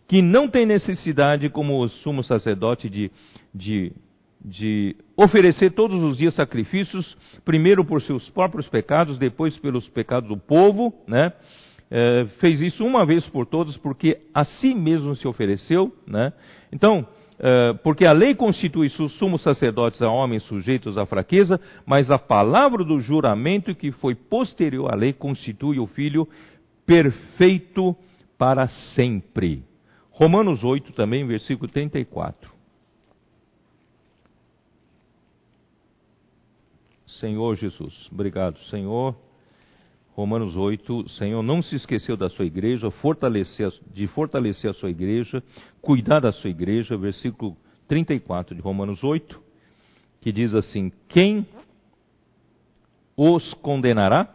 que não tem necessidade, como o sumo sacerdote, de, de de oferecer todos os dias sacrifícios, primeiro por seus próprios pecados, depois pelos pecados do povo, né? É, fez isso uma vez por todas, porque a si mesmo se ofereceu, né? Então, é, porque a lei constitui sumos sacerdotes a homens sujeitos à fraqueza, mas a palavra do juramento que foi posterior à lei constitui o Filho perfeito para sempre. Romanos 8 também, versículo 34. Senhor Jesus. Obrigado, Senhor. Romanos 8, Senhor não se esqueceu da sua igreja, fortalecer, de fortalecer a sua igreja, cuidar da sua igreja, versículo 34 de Romanos 8, que diz assim: Quem os condenará?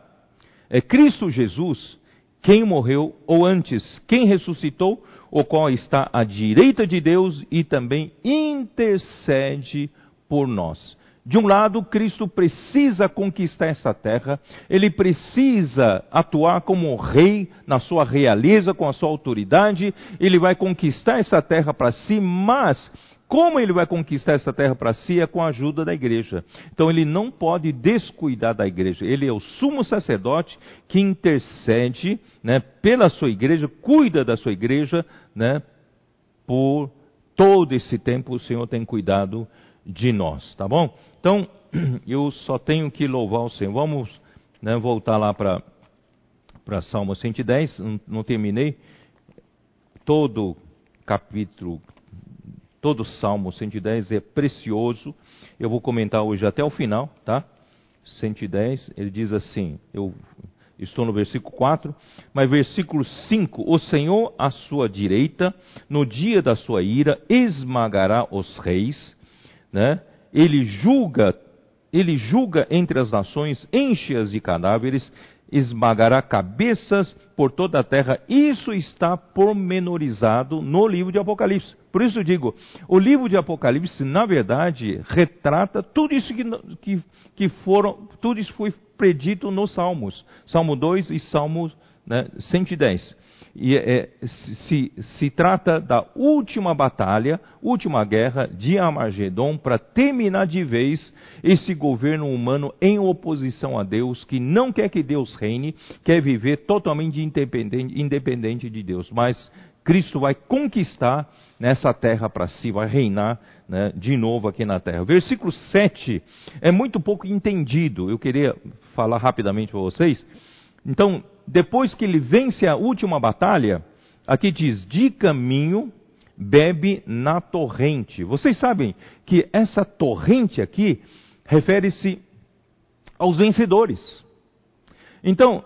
É Cristo Jesus quem morreu, ou antes, quem ressuscitou, o qual está à direita de Deus e também intercede por nós. De um lado, Cristo precisa conquistar esta terra, ele precisa atuar como rei na sua realeza, com a sua autoridade, ele vai conquistar essa terra para si, mas como ele vai conquistar essa terra para si é com a ajuda da igreja. Então ele não pode descuidar da igreja. Ele é o sumo sacerdote que intercede né, pela sua igreja, cuida da sua igreja, né, por todo esse tempo o Senhor tem cuidado de nós, tá bom? Então, [clears throat] eu só tenho que louvar o Senhor. Vamos né, voltar lá para Salmo 110, não, não terminei. Todo capítulo, todo Salmo 110 é precioso. Eu vou comentar hoje até o final, tá? 110, ele diz assim, eu estou no versículo 4, mas versículo 5: O Senhor à sua direita, no dia da sua ira, esmagará os reis, né? Ele julga ele julga entre as nações, enche-as de cadáveres, esmagará cabeças por toda a terra. Isso está pormenorizado no livro de Apocalipse. Por isso eu digo, o livro de Apocalipse, na verdade, retrata tudo isso que, que, que foram, tudo isso foi predito nos Salmos. Salmo 2 e Salmo né, 110. E é, se, se trata da última batalha, última guerra de Armagedon para terminar de vez esse governo humano em oposição a Deus, que não quer que Deus reine, quer viver totalmente independente, independente de Deus. Mas Cristo vai conquistar nessa terra para si, vai reinar né, de novo aqui na terra. Versículo 7 é muito pouco entendido. Eu queria falar rapidamente para vocês. Então, depois que ele vence a última batalha, aqui diz: de caminho bebe na torrente. Vocês sabem que essa torrente aqui refere-se aos vencedores. Então,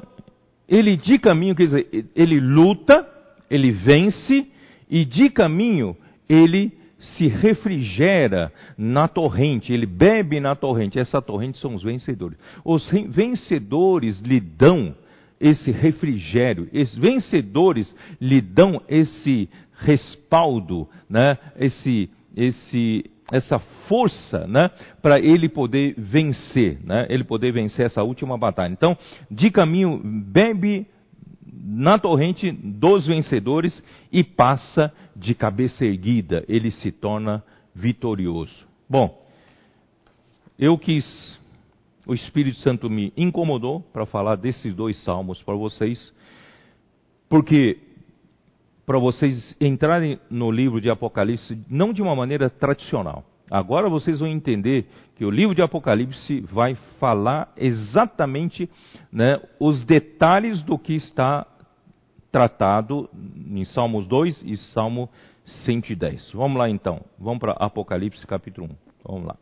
ele de caminho, quer dizer, ele luta, ele vence, e de caminho ele se refrigera na torrente, ele bebe na torrente. Essa torrente são os vencedores. Os vencedores lhe dão esse refrigério. Os vencedores lhe dão esse respaldo, né? esse, esse, essa força né? para ele poder vencer, né? ele poder vencer essa última batalha. Então, de caminho, bebe na torrente dos vencedores e passa de cabeça erguida, ele se torna vitorioso. Bom, eu quis o Espírito Santo me incomodou para falar desses dois salmos para vocês, porque para vocês entrarem no livro de Apocalipse não de uma maneira tradicional. Agora vocês vão entender que o livro de Apocalipse vai falar exatamente né, os detalhes do que está tratado em Salmos 2 e Salmo 110. Vamos lá então, vamos para Apocalipse capítulo 1. Vamos lá.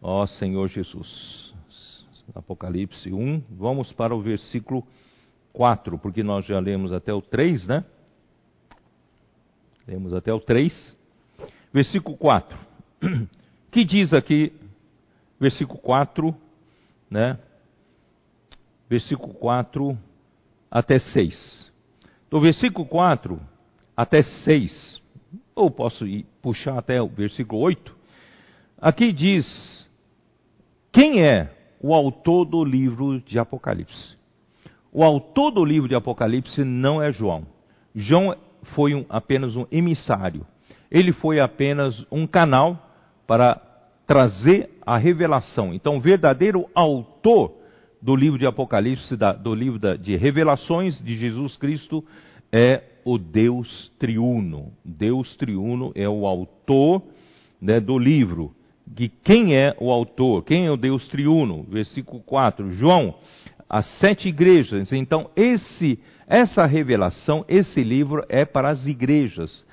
Ó Senhor Jesus. Apocalipse 1, vamos para o versículo 4, porque nós já lemos até o 3, né? Lemos até o 3. Versículo 4. Que diz aqui, versículo 4, né? Versículo 4 até 6. Do versículo 4 até 6, ou posso ir, puxar até o versículo 8. Aqui diz quem é o autor do livro de Apocalipse? O autor do livro de Apocalipse não é João. João foi um, apenas um emissário. Ele foi apenas um canal para trazer a revelação. Então, o verdadeiro autor do livro de Apocalipse, do livro de revelações de Jesus Cristo, é o Deus triuno. Deus triuno é o autor né, do livro de quem é o autor, quem é o Deus triuno, versículo 4, João, as sete igrejas. Então, esse, essa revelação, esse livro é para as igrejas.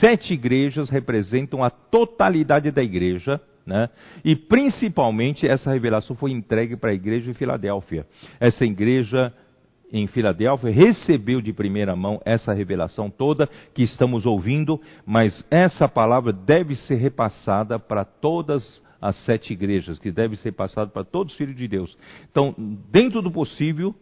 Sete igrejas representam a totalidade da igreja, né? E principalmente essa revelação foi entregue para a igreja de Filadélfia. Essa igreja em Filadélfia recebeu de primeira mão essa revelação toda que estamos ouvindo, mas essa palavra deve ser repassada para todas as sete igrejas, que deve ser passada para todos os filhos de Deus. Então, dentro do possível,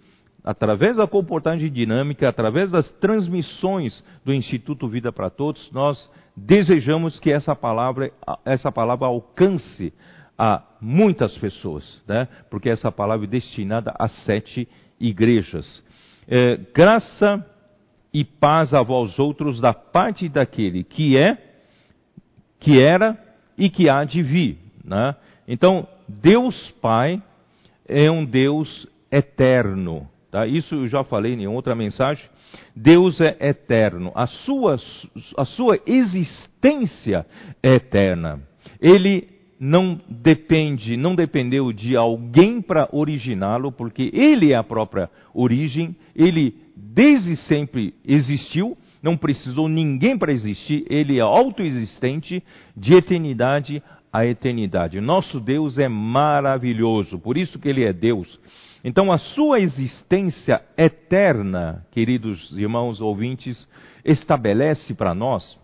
através da comportagem dinâmica, através das transmissões do Instituto Vida para Todos, nós desejamos que essa palavra, essa palavra alcance a muitas pessoas, né? porque essa palavra é destinada a sete igrejas. É, graça e paz a vós outros da parte daquele que é, que era e que há de vir. Né? Então, Deus Pai é um Deus eterno. Tá? Isso eu já falei em outra mensagem. Deus é eterno. A sua, a sua existência é eterna. Ele não depende, não dependeu de alguém para originá-lo, porque ele é a própria origem, ele desde sempre existiu, não precisou ninguém para existir, ele é autoexistente de eternidade a eternidade. Nosso Deus é maravilhoso, por isso que ele é Deus. Então a sua existência eterna, queridos irmãos ouvintes, estabelece para nós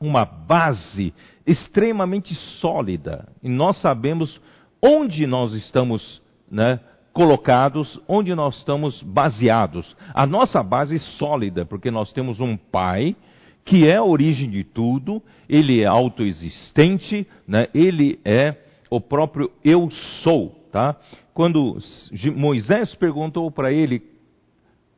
uma base extremamente sólida. E nós sabemos onde nós estamos né, colocados, onde nós estamos baseados. A nossa base é sólida, porque nós temos um Pai que é a origem de tudo, ele é autoexistente, né, ele é o próprio eu sou. Tá? Quando Moisés perguntou para ele,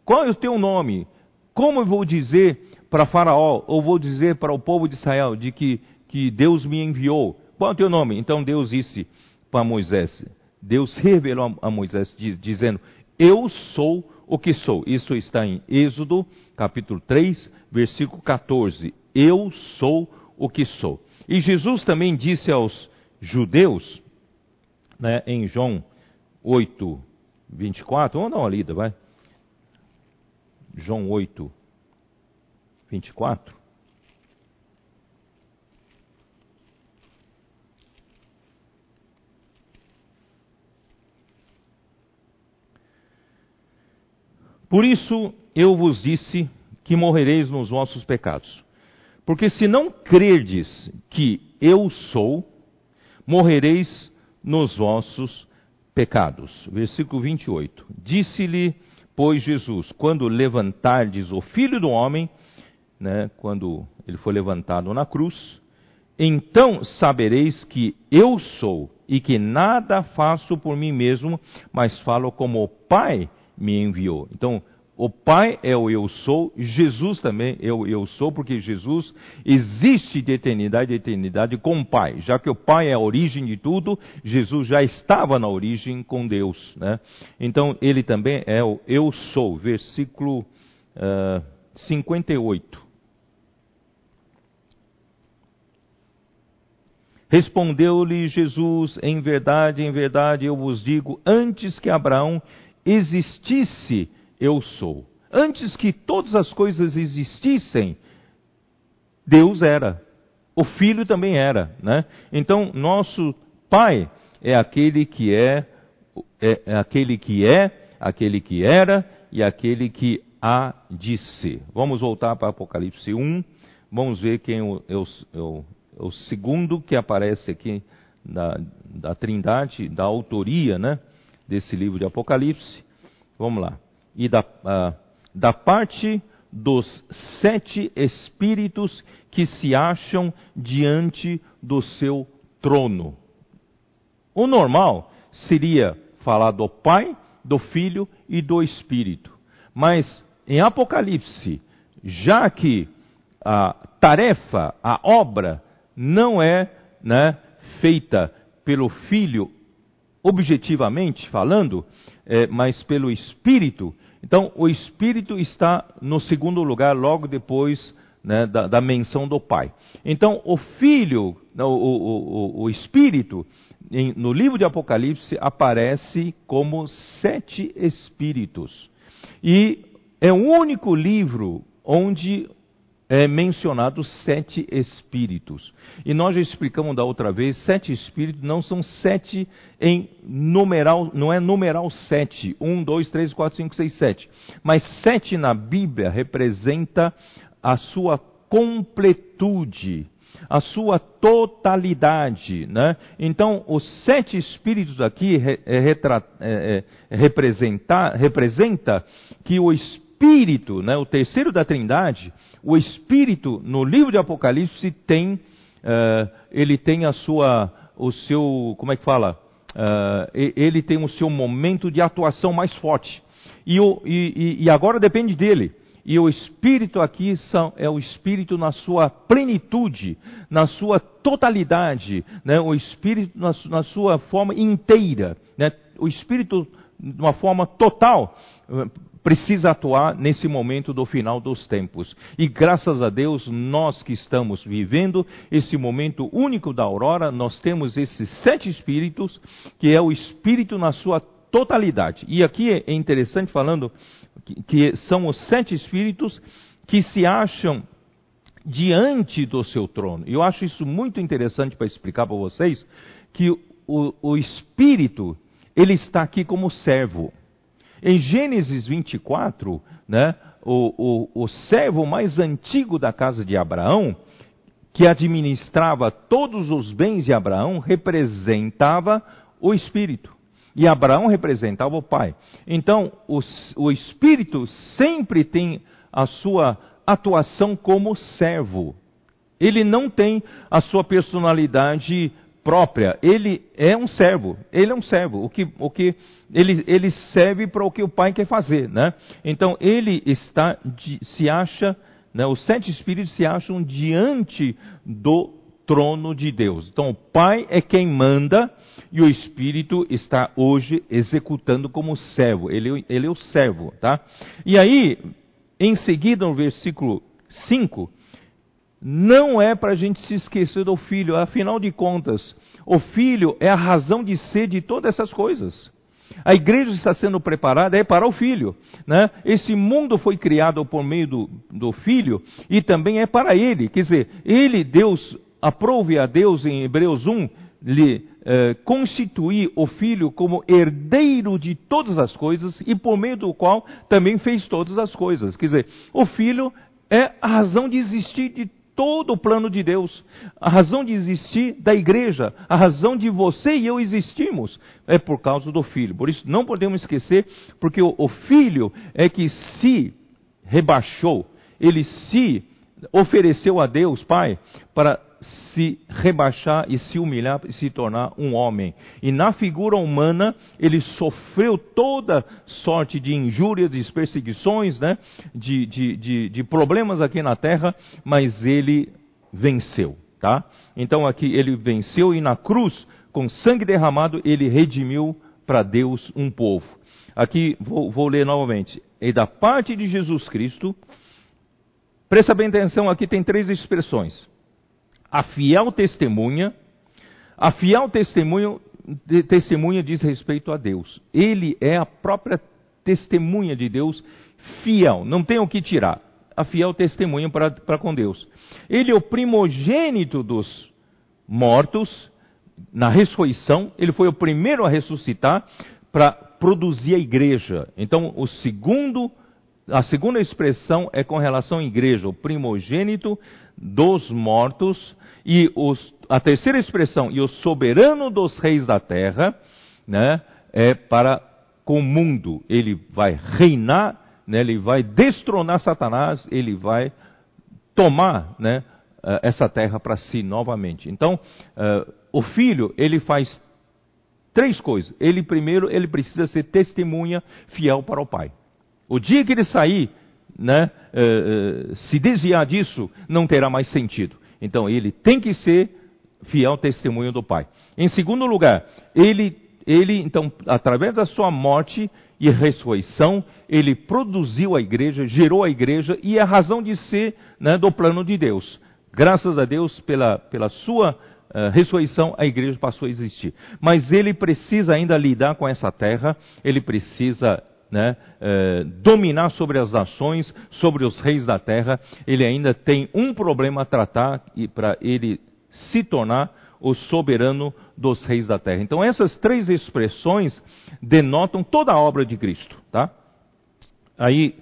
qual é o teu nome? Como eu vou dizer para Faraó, ou vou dizer para o povo de Israel, de que, que Deus me enviou? Qual é o teu nome? Então Deus disse para Moisés, Deus revelou a Moisés dizendo, eu sou o que sou. Isso está em Êxodo, capítulo 3, versículo 14. Eu sou o que sou. E Jesus também disse aos judeus, né, em João 8, 24, vamos dar uma lida, vai. João 8, 24. Por isso eu vos disse que morrereis nos vossos pecados. Porque se não crerdes que eu sou, morrereis nos vossos pecados. Versículo 28. Disse-lhe, pois, Jesus: Quando levantardes o filho do homem, né, quando ele foi levantado na cruz, então sabereis que eu sou e que nada faço por mim mesmo, mas falo como o Pai me enviou. Então, o Pai é o eu sou, Jesus também é o eu sou, porque Jesus existe de eternidade a eternidade com o Pai. Já que o Pai é a origem de tudo, Jesus já estava na origem com Deus. Né? Então, ele também é o eu sou. Versículo uh, eh, 58. Respondeu-lhe Jesus: Em verdade, em verdade, eu vos digo, antes que Abraão existisse, eu sou. Antes que todas as coisas existissem, Deus era. O Filho também era, né? Então, nosso Pai é aquele que é, é, é aquele que é, aquele que era e aquele que há de ser. Vamos voltar para Apocalipse 1, vamos ver quem é o, é o, é o, o segundo que aparece aqui da, da trindade, da autoria, né? Desse livro de Apocalipse. Vamos lá. E da, uh, da parte dos sete espíritos que se acham diante do seu trono. O normal seria falar do Pai, do Filho e do Espírito. Mas em Apocalipse, já que a tarefa, a obra, não é né, feita pelo Filho objetivamente falando, é, mas pelo Espírito. Então, o Espírito está no segundo lugar, logo depois né, da, da, menção do Pai. Então, o Filho, o, o, o, o Espírito, em, no livro de Apocalipse, aparece como sete Espíritos. E é o único livro onde é mencionado sete espíritos. E nós já explicamos da outra vez, sete espíritos não são sete em numeral, não é numeral sete, um, dois, três, quatro, cinco, seis, sete. Mas sete na Bíblia representa a sua completude, a sua totalidade, né? Então, os sete espíritos aqui é, é, é, representa, representa que o Espírito, né, o terceiro da Trindade, o Espírito no livro de Apocalipse tem, uh, ele tem a sua, o seu, como é que fala? Uh, ele tem o seu momento de atuação mais forte. E, o, e, e agora depende dele. E o Espírito aqui são, é o Espírito na sua plenitude, na sua totalidade, né? o Espírito na, na sua forma inteira. Né? O Espírito de uma forma total precisa atuar nesse momento do final dos tempos. E graças a Deus, nós que estamos vivendo esse momento único da aurora, nós temos esses sete espíritos, que é o espírito na sua totalidade. E aqui é interessante falando que, são os sete espíritos que se acham diante do seu trono. E eu acho isso muito interessante para explicar para vocês que o, o espírito ele está aqui como servo. Em Gênesis 24, né, o, o, o servo mais antigo da casa de Abraão, que administrava todos os bens de Abraão, representava o Espírito. E Abraão representava o Pai. Então, o, o Espírito sempre tem a sua atuação como servo. Ele não tem a sua personalidade própria. Ele é um servo. Ele é um servo. O que, o que ele, ele serve para o que o pai quer fazer, né? Então ele está se acha, né, os sete espíritos se acham diante do trono de Deus. Então o pai é quem manda e o espírito está hoje executando como servo. Ele, ele é o servo, tá? E aí, em seguida, no versículo 5, não é para a gente se esquecer do filho, afinal de contas, o filho é a razão de ser de todas essas coisas. A igreja está sendo preparada é para o filho. Né? Esse mundo foi criado por meio do, do filho e também é para ele. Quer dizer, ele, Deus, aprove a Deus em Hebreus 1, lhe eh, constituir o filho como herdeiro de todas as coisas e por meio do qual também fez todas as coisas. Quer dizer, o filho é a razão de existir de todo o plano de Deus. A razão de existir da igreja, a razão de você e eu existimos, é por causa do filho. Por isso não podemos esquecer, porque o, o filho é que se rebaixou, ele se ofereceu a Deus, Pai, para se rebaixar e se humilhar e se tornar um homem. E na figura humana, ele sofreu toda sorte de injúrias, de perseguições, né? de, de, de, de problemas aqui na terra, mas ele venceu. Tá? Então aqui ele venceu e na cruz, com sangue derramado, ele redimiu para Deus um povo. Aqui vou, vou ler novamente. E da parte de Jesus Cristo, presta bem atenção, aqui tem três expressões a fiel testemunha, a fiel testemunha, testemunha diz respeito a Deus. Ele é a própria testemunha de Deus, fiel, não tem o que tirar. A fiel testemunha para com Deus. Ele é o primogênito dos mortos, na ressurreição, ele foi o primeiro a ressuscitar para produzir a igreja. Então, o segundo a segunda expressão é com relação à igreja, o primogênito dos mortos, e os, a terceira expressão, e o soberano dos reis da terra, né, é para com o mundo. Ele vai reinar, né, ele vai destronar Satanás, ele vai tomar né, eh, essa terra para si novamente. Então, uh, o filho, ele faz três coisas. Ele primeiro, ele precisa ser testemunha fiel para o pai. O dia que ele sair, né, uh, se desviar disso, não terá mais sentido. Então ele tem que ser fiel testemunho do Pai. Em segundo lugar, ele, ele então, através da sua morte e ressurreição, ele produziu a igreja, gerou a igreja e é a razão de ser né, do plano de Deus. Graças a Deus, pela, pela sua uh, ressurreição, a igreja passou a existir. Mas ele precisa ainda lidar com essa terra, ele precisa né, eh, dominar sobre as nações, sobre os reis da terra, ele ainda tem um problema a tratar e para ele se tornar o soberano dos reis da terra. Então essas três expressões denotam toda a obra de Cristo, tá? Aí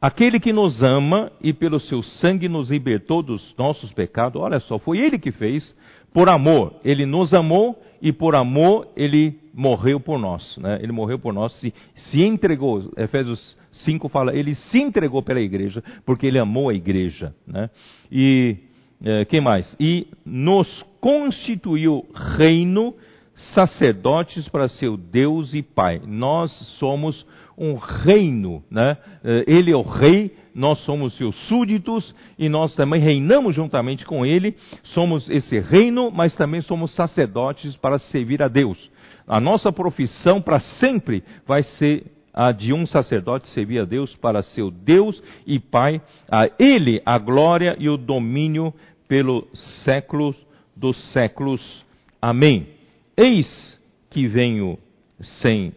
aquele que nos ama e pelo seu sangue nos libertou dos nossos pecados, olha só, foi ele que fez por amor. Ele nos amou e por amor ele morreu por nós, né? Ele morreu por nós, se, se entregou. Efésios 5 fala, ele se entregou pela igreja, porque ele amou a igreja, né? E, é, quem mais? E nos constituiu reino, sacerdotes para seu Deus e Pai. Nós somos um reino, né? É, ele é o rei, nós somos seus súditos e nós também reinamos juntamente com ele. Somos esse reino, mas também somos sacerdotes para servir a Deus. A nossa profissão para sempre vai ser a de um sacerdote servir a Deus para seu Deus e Pai, a Ele a glória e o domínio pelos séculos dos séculos. Amém. Eis que venho sem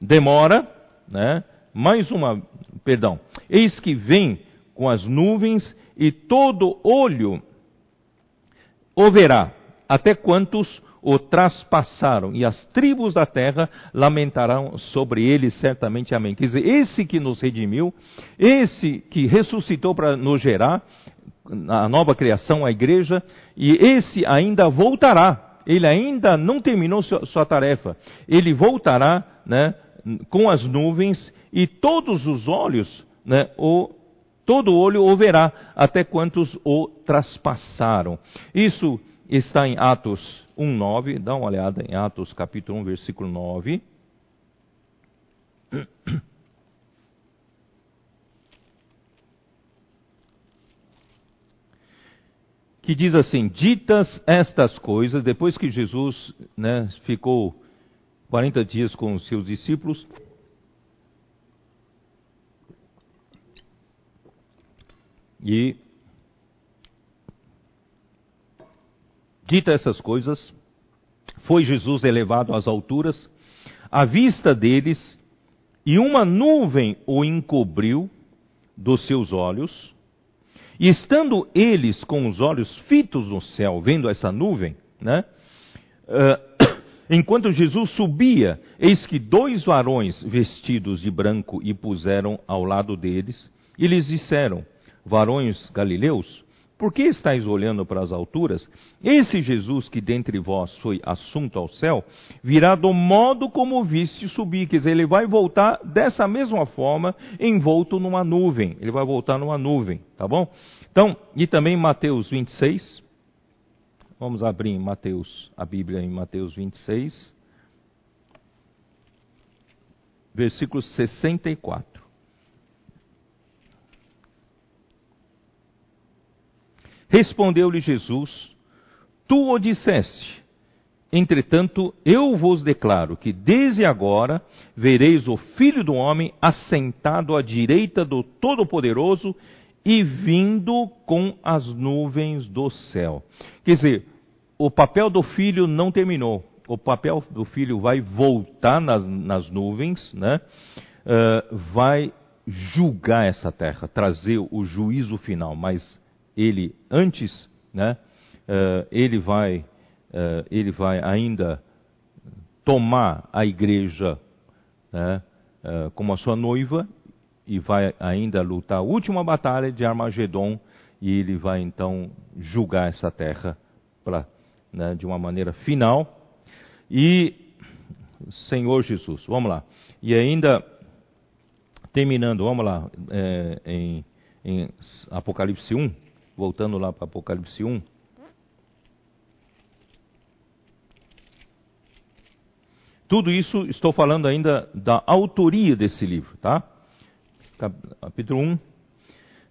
demora, né? Mais uma, perdão. Eis que vem com as nuvens e todo olho o verá, até quantos o traspassaram, e as tribos da terra lamentarão sobre ele certamente. Amém. Quer dizer, esse que nos redimiu, esse que ressuscitou para nos gerar, a nova criação, a igreja, e esse ainda voltará. Ele ainda não terminou sua, sua tarefa. Ele voltará né, com as nuvens e todos os olhos, né, o, todo olho o verá, até quantos o traspassaram. Isso está em Atos 1,9. Dá uma olhada em Atos capítulo 1, versículo 9. que diz assim: Ditas estas coisas, depois que Jesus né, ficou 40 dias com os seus discípulos, e dita essas coisas, foi Jesus elevado às alturas, à vista deles, e uma nuvem o encobriu dos seus olhos. E estando eles com os olhos fitos no céu, vendo essa nuvem, né? Uh, enquanto Jesus subia, eis que dois varões vestidos de branco e puseram ao lado deles, e lhes disseram: Varões galileus, por que estáis olhando para as alturas? Esse Jesus que dentre vós foi assunto ao céu, virá do modo como viste subir. Quer dizer, ele vai voltar dessa mesma forma, envolto numa nuvem. Ele vai voltar numa nuvem, tá bom? Então, e também Mateus 26. Vamos abrir em Mateus, a Bíblia em Mateus 26. Versículo 64. Respondeu-lhe Jesus: Tu o disseste. Entretanto, eu vos declaro que desde agora vereis o Filho do Homem assentado à direita do Todo-Poderoso e vindo com as nuvens do céu. Quer dizer, o papel do Filho não terminou. O papel do Filho vai voltar nas, nas nuvens, né? Uh, vai julgar essa terra, trazer o juízo final, mas ele antes, né, uh, ele vai, uh, ele vai ainda tomar a igreja né, como a sua noiva e vai ainda lutar a última batalha de Armagedon e ele vai então julgar essa terra pra, né, de uma maneira final. E Senhor Jesus, vamos lá. E ainda terminando, vamos lá, é, em, em Apocalipse 1 voltando lá para Apocalipse 1. Tudo isso estou falando ainda da autoria desse livro, tá? Capítulo 1. Uh,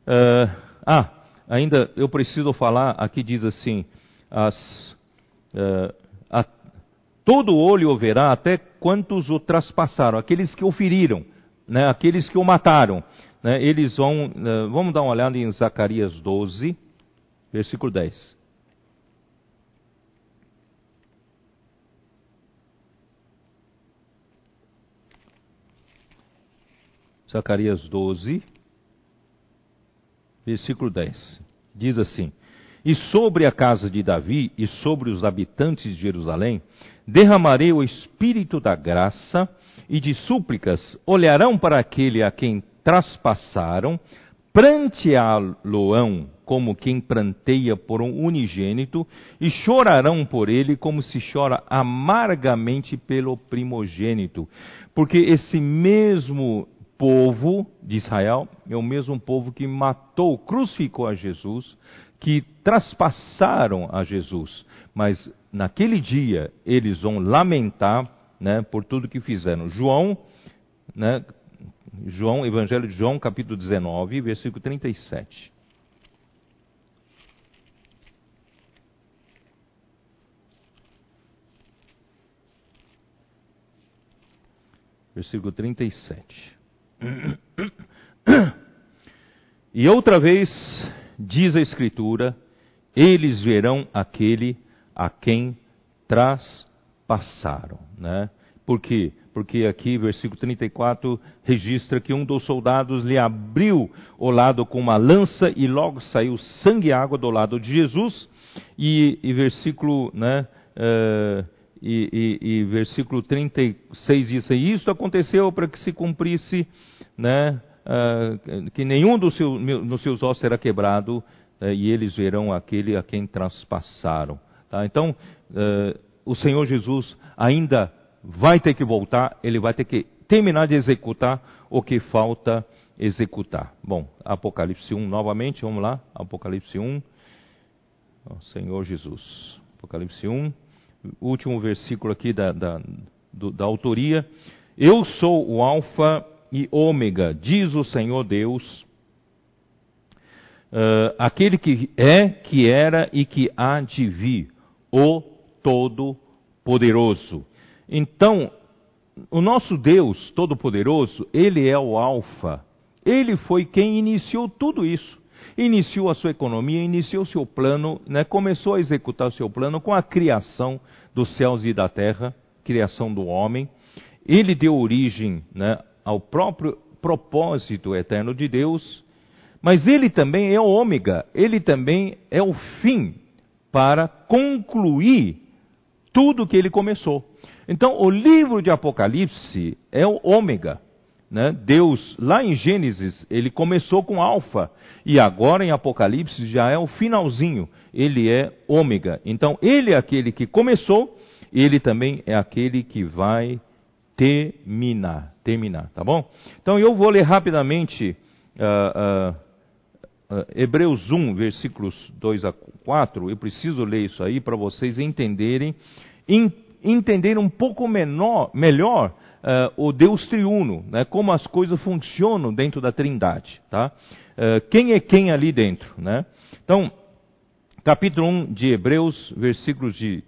eh, ah, ainda eu preciso falar, aqui diz assim, as, uh, a, todo olho o verá até quantos o traspassaram, aqueles que o feriram, né, aqueles que o mataram né, eles vão. Uh, vamos dar uma olhada em Zacarias 12, versículo 10. Zacarias 12, versículo 10. Diz assim: E sobre a casa de Davi e sobre os habitantes de Jerusalém derramarei o espírito da graça e de súplicas, olharão para aquele a quem traspassaram, pranteá-lo-ão como quem pranteia por um unigênito, e chorarão por ele como se chora amargamente pelo primogênito. Porque esse mesmo povo de Israel é o mesmo povo que matou, crucificou a Jesus, que traspassaram a Jesus. Mas naquele dia eles vão lamentar né, por tudo que fizeram. João né, João, Evangelho de João, capítulo 19, versículo 37. Versículo 37. E outra vez, diz a Escritura, eles verão aquele a quem traspassaram. Né? Por quê? porque aqui, versículo 34, registra que um dos soldados lhe abriu o lado com uma lança e logo saiu sangue e água do lado de Jesus. E, e versículo, né, uh, e, e, e, versículo 36 diz: E isso aconteceu para que se cumprisse, né, uh, que nenhum dos, seu, seus ossos era quebrado, é, e eles verão aquele a quem traspassaram. Tá? Então, é, o Senhor Jesus ainda vai ter que voltar, ele vai ter que terminar de executar o que falta executar. Bom, Apocalipse 1 novamente, vamos lá, Apocalipse 1, o Senhor Jesus. Apocalipse 1, último versículo aqui da, da, do, da autoria. Eu sou o Alfa e Ômega, diz o Senhor Deus, uh, aquele que é, que era e que há de vir, o Todo-Poderoso. Então, o nosso Deus Todo-Poderoso, Ele é o Alfa. Ele foi quem iniciou tudo isso. Iniciou a sua economia, iniciou o seu plano, né, começou a executar o seu plano com a criação dos céus e da terra, criação do homem. Ele deu origem né, ao próprio propósito eterno de Deus, mas ele também é o ômega, ele também é o fim para concluir tudo que ele começou. Então, o livro de Apocalipse é o ômega. Né? Deus, lá em Gênesis, ele começou com alfa, e agora em Apocalipse já é o finalzinho, ele é ômega. Então, ele é aquele que começou, ele também é aquele que vai terminar. Terminar, tá bom? Então, eu vou ler rapidamente uh, uh, uh, Hebreus 1, versículos 2 a 4. Eu preciso ler isso aí para vocês entenderem, entenderem um pouco menor, melhor o Deus triuno, né, como as coisas funcionam dentro da trindade. Tá? Uh, quem é quem ali dentro? Né? Então, capítulo 1 de Hebreus, versículos de.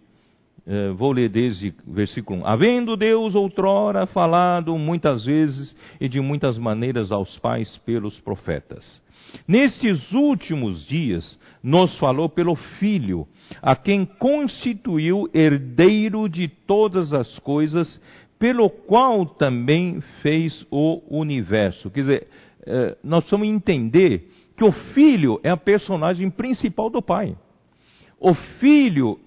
Uh, vou ler desde versículo 1. Havendo Deus outrora falado muitas vezes e de muitas maneiras aos pais pelos profetas. Nestes últimos dias, nos falou pelo Filho, a quem constituiu herdeiro de todas as coisas, pelo qual também fez o universo. Quer dizer, eh, nós precisamos entender que o filho é a personagem principal do pai. O filho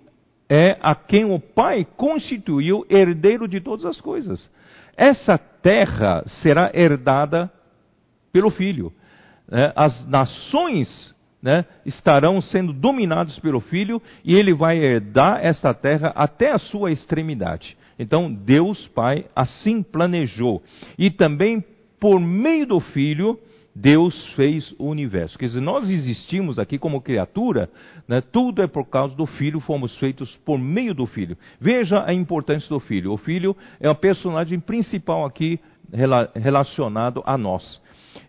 é a quem o pai constituiu herdeiro de todas as coisas. Essa terra será herdada pelo filho. Né? As nações né, estarão sendo dominadas pelo filho e ele vai herdar esta terra até a sua extremidade. Então, Deus Pai assim planejou. E também, por meio do Filho, Deus fez o universo. Quer dizer, nós existimos aqui como criatura, né, tudo é por causa do Filho, fomos feitos por meio do Filho. Veja a importância do Filho. O Filho é o personagem principal aqui relacionado a nós.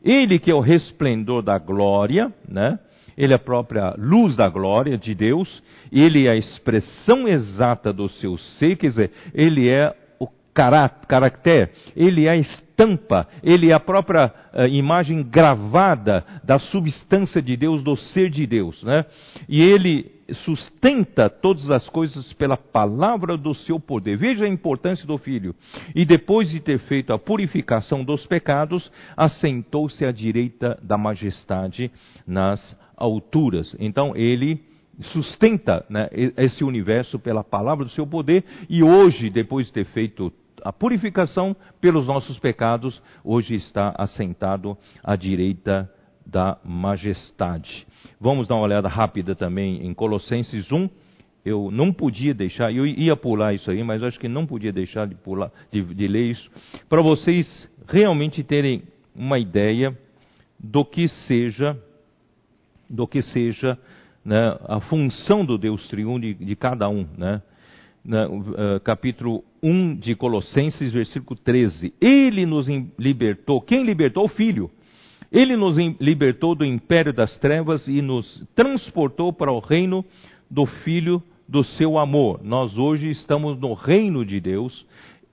Ele que é o resplendor da glória, né? Ele é a própria luz da glória de Deus, ele é a expressão exata do seu ser, quer dizer, ele é caráter, ele é a estampa, ele é a própria uh, imagem gravada da substância de Deus, do ser de Deus, né? E ele sustenta todas as coisas pela palavra do seu poder. Veja a importância do filho. E depois de ter feito a purificação dos pecados, assentou-se à direita da majestade nas alturas. Então ele sustenta né, esse universo pela palavra do seu poder e hoje, depois de ter feito a purificação pelos nossos pecados, hoje está assentado à direita da majestade. Vamos dar uma olhada rápida também em Colossenses 1. Eu não podia deixar, eu ia pular isso aí, mas acho que não podia deixar de, pular, de, de ler isso, para vocês realmente terem uma ideia do que seja do que seja né, a função do Deus triuno de, de cada um. Né? Na, uh, capítulo 1 de Colossenses, versículo 13. Ele nos libertou. Quem libertou? O Filho. Ele nos libertou do império das trevas e nos transportou para o reino do Filho do seu amor. Nós hoje estamos no reino de Deus.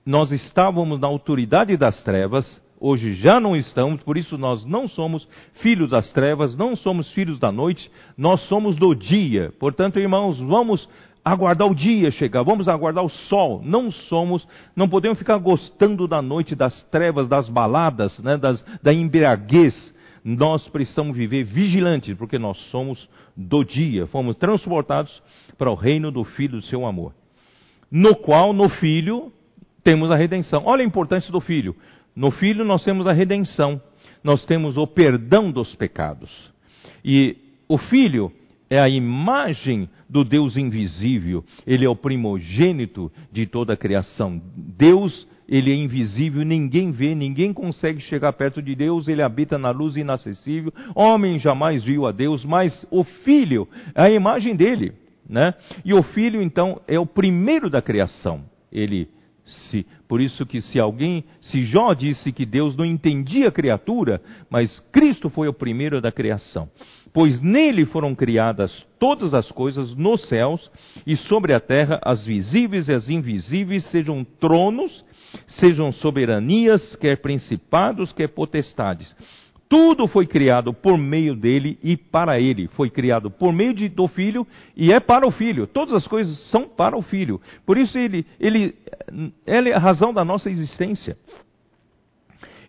Nós estávamos na autoridade das trevas, hoje já não estamos, por isso nós não somos filhos das trevas, não somos filhos da noite, nós somos do dia. Portanto, irmãos, vamos aguardar o dia chegar, vamos aguardar o sol. Não somos, não podemos ficar gostando da noite, das trevas, das baladas, né, das, da embriaguez. Nós precisamos viver vigilantes, porque nós somos do dia, fomos transportados para o reino do Filho do seu amor. No qual, no Filho, temos a redenção. Olha a importância do Filho. No Filho nós temos a redenção, nós temos o perdão dos pecados. E o Filho é a imagem do Deus invisível, ele é o primogênito de toda a criação. Deus, ele é invisível, ninguém vê, ninguém consegue chegar perto de Deus, ele habita na luz inacessível. Homem jamais viu a Deus, mas o Filho é a imagem dele, né? E o Filho então é o primeiro da criação. Ele se, por isso que se alguém, se Jó disse que Deus não entendia a criatura, mas Cristo foi o primeiro da criação. Pois nele foram criadas todas as coisas nos céus e sobre a terra, as visíveis e as invisíveis, sejam tronos, sejam soberanias, quer principados, quer potestades. Tudo foi criado por meio dele e para ele. Foi criado por meio de, do Filho e é para o Filho. Todas as coisas são para o Filho. Por isso ele, ele, ele é a razão da nossa existência.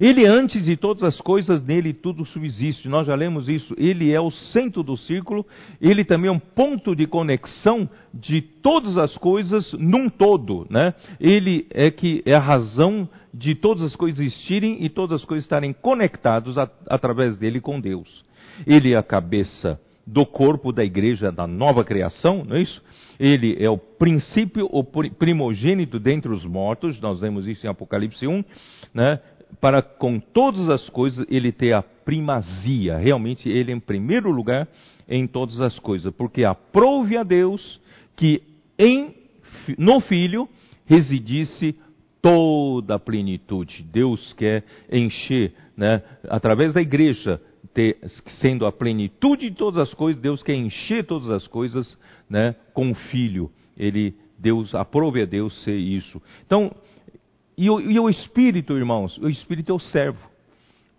Ele, antes de todas as coisas, nele tudo subsiste. Nós já lemos isso. Ele é o centro do círculo. Ele também é um ponto de conexão de todas as coisas num todo. Né? Ele é que é a razão de todas as coisas existirem e todas as coisas estarem conectadas através dele com Deus. Ele é a cabeça do corpo da igreja da nova criação, não é isso? Ele é o princípio, o primogênito dentre os mortos, nós vemos isso em Apocalipse 1, né? Para com todas as coisas ele ter a primazia. Realmente ele em primeiro lugar em todas as coisas, porque aprove a Deus que em, no Filho residisse toda a plenitude. Deus quer encher, né, através da igreja, ter, sendo a plenitude de todas as coisas, Deus quer encher todas as coisas né, com o Filho. Ele, Deus, aprove a Deus ser isso. Então, e o, e o Espírito, irmãos? O Espírito é o servo.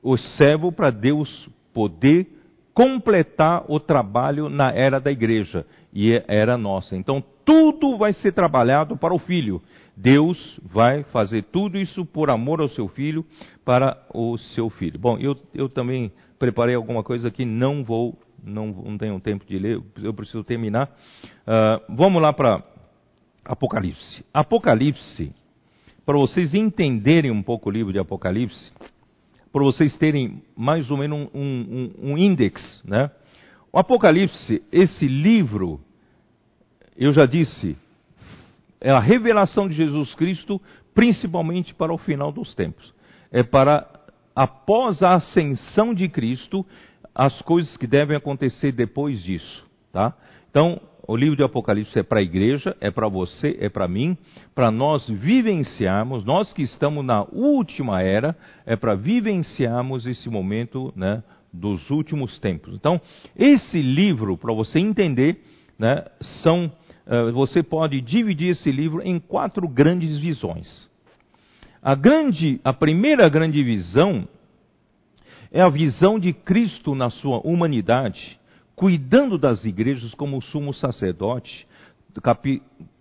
O servo para Deus poder completar o trabalho na era da igreja e é era nossa. Então tudo vai ser trabalhado para o filho. Deus vai fazer tudo isso por amor ao seu filho, para o seu filho. Bom, eu, eu também preparei alguma coisa que não vou, não, não tenho tempo de ler, eu preciso terminar. Uh, vamos lá para Apocalipse. Apocalipse para vocês entenderem um pouco o livro de Apocalipse, para vocês terem mais ou menos um, um, um índex, né? O Apocalipse, esse livro, eu já disse, é a revelação de Jesus Cristo, principalmente para o final dos tempos. É para, após a ascensão de Cristo, as coisas que devem acontecer depois disso, tá? Então, o livro de Apocalipse é para a igreja, é para você, é para mim, para nós vivenciarmos, nós que estamos na última era, é para vivenciarmos esse momento né, dos últimos tempos. Então, esse livro, para você entender, né, são, uh, você pode dividir esse livro em quatro grandes visões. A, grande, a primeira grande visão é a visão de Cristo na sua humanidade cuidando das igrejas como sumo sacerdote,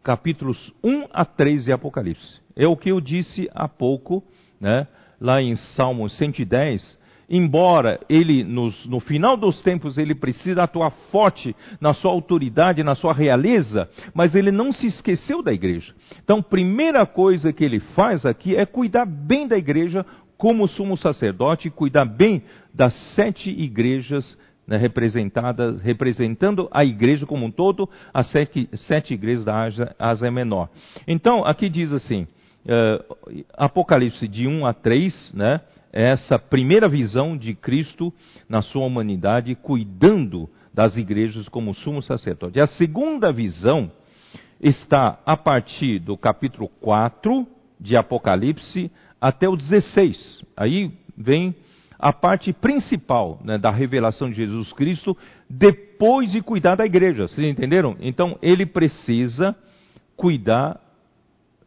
capítulos 1 a 3 de Apocalipse. É o que eu disse há pouco, né, lá em Salmo 110, embora ele nos, no final dos tempos ele precisa atuar forte na sua autoridade, na sua realeza, mas ele não se esqueceu da igreja. Então, primeira coisa que ele faz aqui é cuidar bem da igreja como sumo sacerdote, cuidar bem das sete igrejas né, representadas, representando a igreja como um todo, as sete, sete igrejas da Ásia, Ásia Menor. Então, aqui diz assim, uh, Apocalipse de 1 a 3, né, é essa primeira visão de Cristo na sua humanidade, cuidando das igrejas como sumo sacerdote. A segunda visão está a partir do capítulo 4 de Apocalipse até o 16. Aí vem a parte principal né, da revelação de Jesus Cristo depois de cuidar da igreja. Vocês entenderam? Então ele precisa cuidar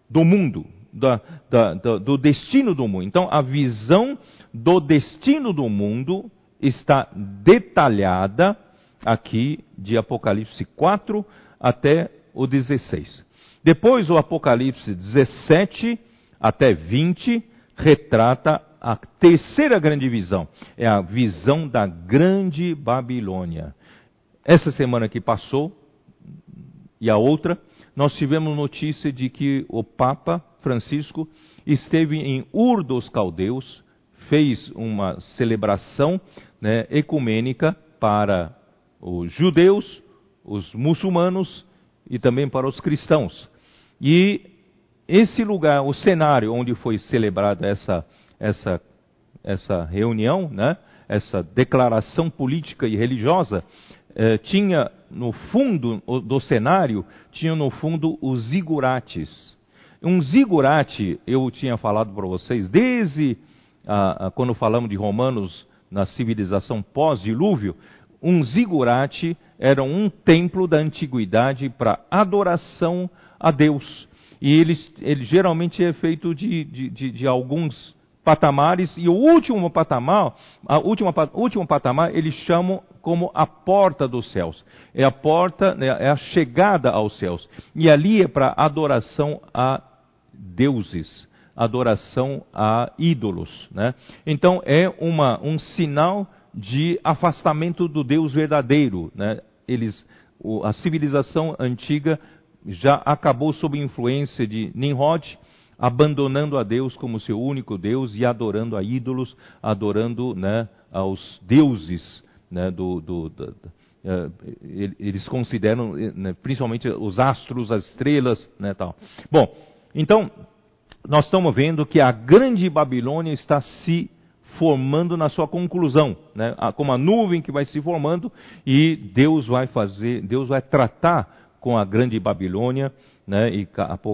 do mundo, da, da, da, do destino do mundo. Então a visão do destino do mundo está detalhada aqui de Apocalipse 4 até o 16. Depois o Apocalipse 17 até 20 retrata a terceira grande visão é a visão da grande Babilônia. Essa semana que passou e a outra, nós tivemos notícia de que o Papa Francisco esteve em Ur dos Caldeus, fez uma celebração né, ecumênica para os judeus, os muçulmanos e também para os cristãos. E esse lugar, o cenário onde foi celebrada essa, essa, essa reunião, né, essa declaração política e religiosa, eh, tinha no fundo do cenário, tinha no fundo os zigurates. Um zigurate, eu tinha falado para vocês, desde ah, quando falamos de Romanos na civilização pós-dilúvio, um zigurate era um templo da antiguidade para adoração a Deus. E ele, ele geralmente é feito de, de, de, de alguns patamares, e o último patamar, a última, último patamar, eles chamam como a porta dos céus. É a porta, né, é a chegada aos céus. E ali é para adoração a deuses, adoração a ídolos. Né? Então é uma, um sinal de afastamento do Deus verdadeiro. Né? Eles, a civilização antiga já acabou sob influência de Nimrod, abandonando a Deus como seu único Deus e adorando a ídolos, adorando né, aos deuses né, do, do, do, do uh, eles consideram, né, principalmente os astros, as estrelas, né, tal. Bom, então nós estamos vendo que a grande Babilônia está se formando na sua conclusão, né? como a nuvem que vai se formando e Deus vai fazer, Deus vai tratar com a grande Babilônia, né? e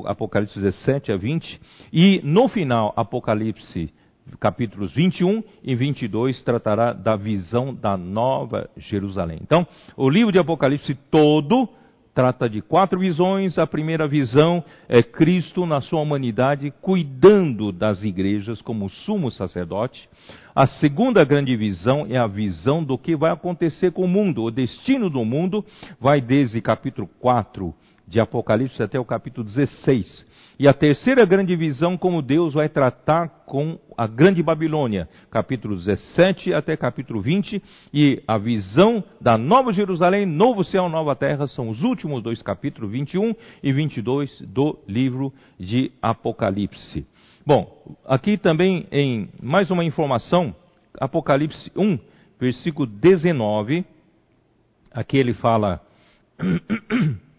Apocalipse 17 a 20, e no final, Apocalipse capítulos 21 e 22 tratará da visão da nova Jerusalém. Então, o livro de Apocalipse todo trata de quatro visões. A primeira visão é Cristo na sua humanidade cuidando das igrejas como sumo sacerdote. A segunda grande visão é a visão do que vai acontecer com o mundo. O destino do mundo vai desde capítulo 4 de Apocalipse até o capítulo 16. E a terceira grande visão, como Deus vai tratar com a grande Babilônia, capítulo 17 até capítulo 20, e a visão da Nova Jerusalém, novo céu, nova terra, são os últimos dois capítulos, 21 e 22 do livro de Apocalipse. Bom, aqui também em mais uma informação, Apocalipse 1, versículo 19, aqui ele fala. [clears throat]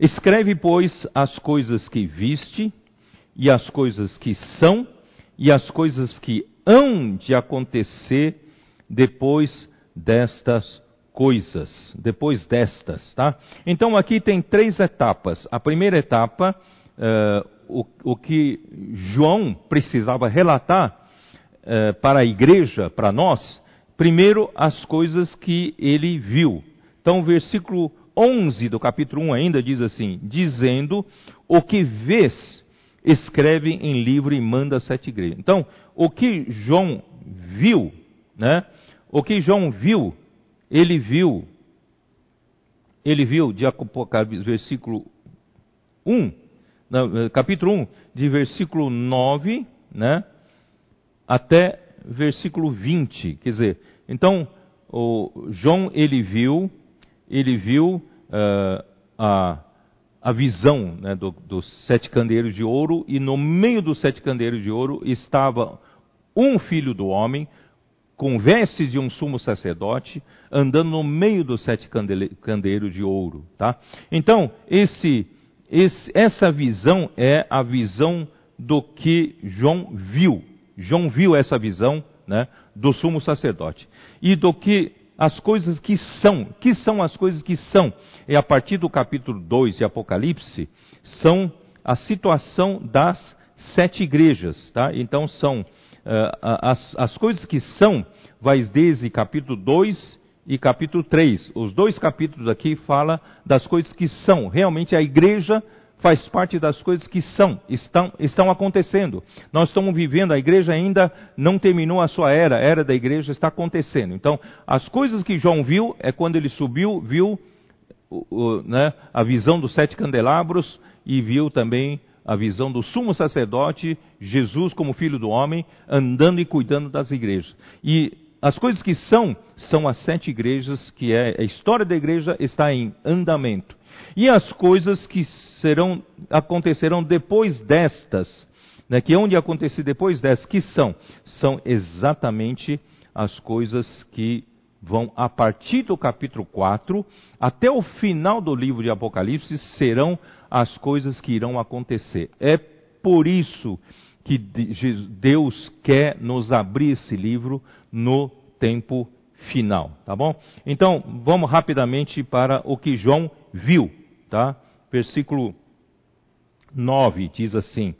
Escreve, pois, as coisas que viste, e as coisas que são, e as coisas que hão de acontecer depois destas coisas, depois destas, tá? Então aqui tem três etapas. A primeira etapa, uh, o, o, que João precisava relatar uh, para a igreja, para nós, primeiro as coisas que ele viu. Então, versículo 11 do capítulo 1 ainda diz assim: dizendo o que vês, escreve em livro e manda a sete igrejas. Então, o que João viu, né? O que João viu, ele viu, ele viu de Apocalipse, versículo 1, não, capítulo 1, de versículo 9, né? Até versículo 20, quer dizer, então, o João ele viu ele viu uh, a, a visão né, do, dos sete candeeiros de ouro, e no meio dos sete candeeiros de ouro estava um filho do homem, com vestes de um sumo sacerdote, andando no meio dos sete candeeiros de ouro. Tá? Então, esse, esse, essa visão é a visão do que João viu. João viu essa visão né, do sumo sacerdote. E do que as coisas que são. Que são as coisas que são? E a partir do capítulo 2 de Apocalipse, são a situação das sete igrejas. Tá? Então são uh, as, as coisas que são, vai desde capítulo 2 e capítulo 3. Os dois capítulos aqui falam das coisas que são. Realmente a igreja faz parte das coisas que são, estão, estão acontecendo. Nós estamos vivendo, a igreja ainda não terminou a sua era, a era da igreja está acontecendo. Então, as coisas que João viu é quando ele subiu, viu o, o, né, a visão dos sete candelabros e viu também a visão do sumo sacerdote, Jesus como filho do homem, andando e cuidando das igrejas. E as coisas que são, são as sete igrejas, que é a história da igreja está em andamento. E as coisas que serão, acontecerão depois destas, né, que onde acontecer depois destas, que são? São exatamente as coisas que vão, a partir do capítulo 4 até o final do livro de Apocalipse, serão as coisas que irão acontecer. É por isso que Deus quer nos abrir esse livro no tempo final, tá bom? Então, vamos rapidamente para o que João viu, tá? Versículo 9 diz assim: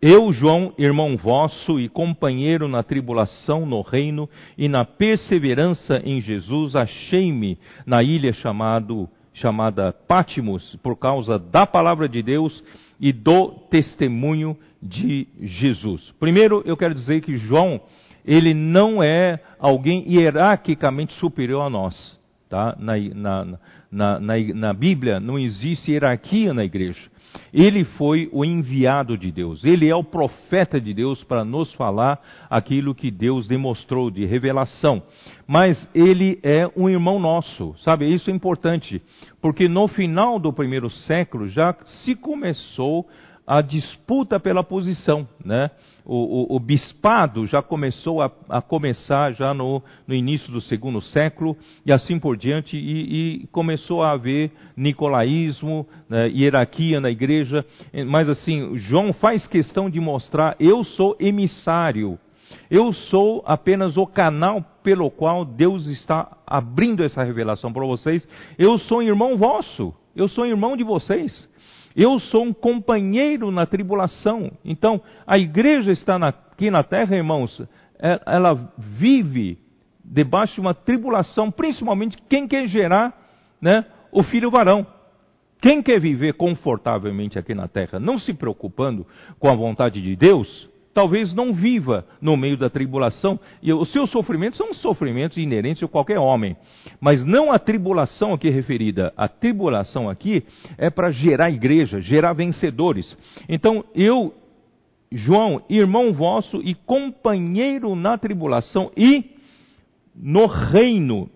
Eu, João, irmão vosso e companheiro na tribulação no reino e na perseverança em Jesus, achei-me na ilha chamado, chamada Pátimos por causa da palavra de Deus e do testemunho de Jesus. Primeiro, eu quero dizer que João, ele não é alguém hierarquicamente superior a nós. Tá? Na, na, na, na, Bíblia não existe hierarquia na igreja. Ele foi o enviado de Deus, ele é o profeta de Deus para nos falar aquilo que Deus demonstrou de revelação. Mas ele é um irmão nosso, sabe? Isso é importante, porque no final do primeiro século já se começou a disputa pela posição, né? O, o, o bispado já começou a, a começar já no, no, início do segundo século e assim por diante e, e começou a haver nicolaísmo, né, hierarquia na igreja, mas assim João faz questão de mostrar eu sou emissário, eu sou apenas o canal pelo qual Deus está abrindo essa revelação para vocês. Eu sou irmão vosso, eu sou irmão de vocês. Eu sou um companheiro na tribulação. Então, a igreja está aqui na terra, irmãos, é, ela vive debaixo de uma tribulação, principalmente quem quer gerar né, o filho varão. Quem quer viver confortavelmente aqui na terra, não se preocupando com a vontade de Deus, talvez não viva no meio da tribulação. E os seus sofrimentos são sofrimentos inerentes a qualquer homem. Mas não a tribulação aqui referida. A tribulação aqui é para gerar igreja, gerar vencedores. Então, eu, João, irmão vosso e companheiro na tribulação e no reino.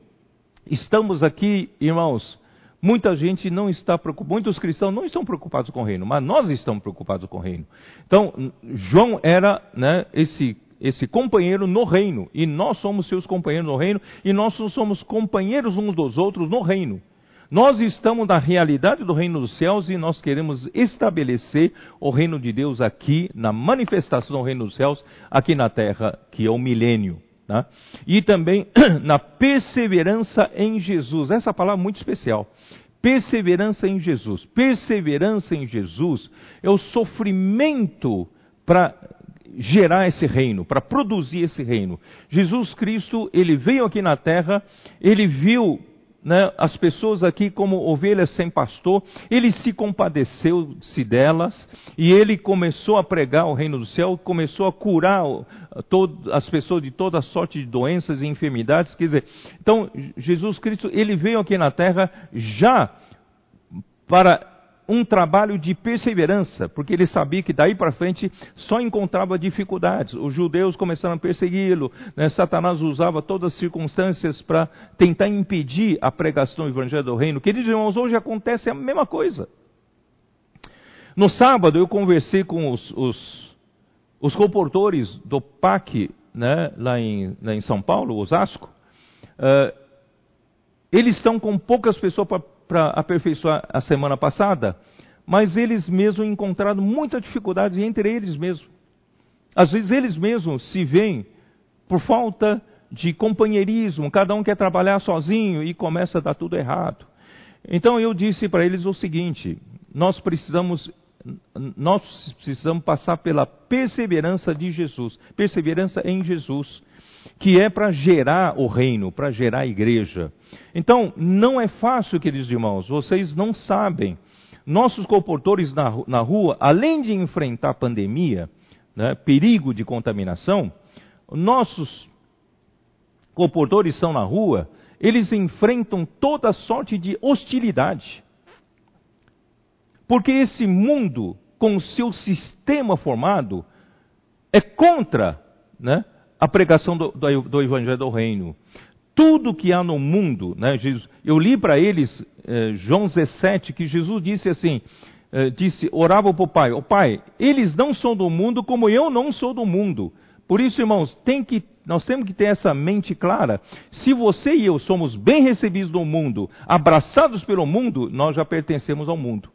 Estamos aqui, irmãos, Muita gente não está preocupada, muitos cristãos não estão preocupados com o reino, mas nós estamos preocupados com o reino. Então, João era né, esse, esse companheiro no reino, e nós somos seus companheiros no reino, e nós somos companheiros uns dos outros no reino. Nós estamos na realidade do reino dos céus e nós queremos estabelecer o reino de Deus aqui, na manifestação do reino dos céus, aqui na terra, que é o milênio. Tá? E também [clears throat] na perseverança em Jesus. Essa palavra é muito especial. Perseverança em Jesus. Perseverança em Jesus é o sofrimento para gerar esse reino, para produzir esse reino. Jesus Cristo, ele veio aqui na terra, ele viu né, as pessoas aqui como ovelhas sem pastor, ele se compadeceu-se delas e ele começou a pregar o reino do céu, começou a curar as pessoas de toda sorte de doenças e enfermidades. Quer dizer, então Jesus Cristo ele veio aqui na terra já para um trabalho de perseverança, porque ele sabia que daí para frente só encontrava dificuldades. Os judeus começaram a persegui-lo, né? Satanás usava todas as circunstâncias para tentar impedir a pregação do evangelho do reino. Queridos irmãos, hoje acontece a mesma coisa. No sábado eu conversei com os, os, os comportores do PAC, né, lá, em, lá em São Paulo, Osasco. Uh, eles estão com poucas pessoas para para aperfeiçoar a semana passada, mas eles mesmos encontraram muitas dificuldades entre eles mesmos. Às vezes eles mesmos se veem por falta de companheirismo, cada um quer trabalhar sozinho e começa a dar tudo errado. Então eu disse para eles o seguinte: nós precisamos nós precisamos passar pela perseverança de Jesus, perseverança em Jesus que é para gerar o reino, para gerar a igreja. Então, não é fácil, queridos irmãos, vocês não sabem. Nossos comportores na, na rua, além de enfrentar pandemia, né, perigo de contaminação, nossos comportores são na rua, eles enfrentam toda sorte de hostilidade. Porque esse mundo, com o seu sistema formado, é contra né, a pregação do, do, do Evangelho do Reino. Tudo que há no mundo, né, Jesus, eu li para eles eh, João 17, que Jesus disse assim, eh, disse, orava para o Pai, o Pai, eles não são do mundo como eu não sou do mundo. Por isso, irmãos, tem que nós temos que ter essa mente clara. Se você e eu somos bem recebidos no mundo, abraçados pelo mundo, nós já pertencemos ao mundo.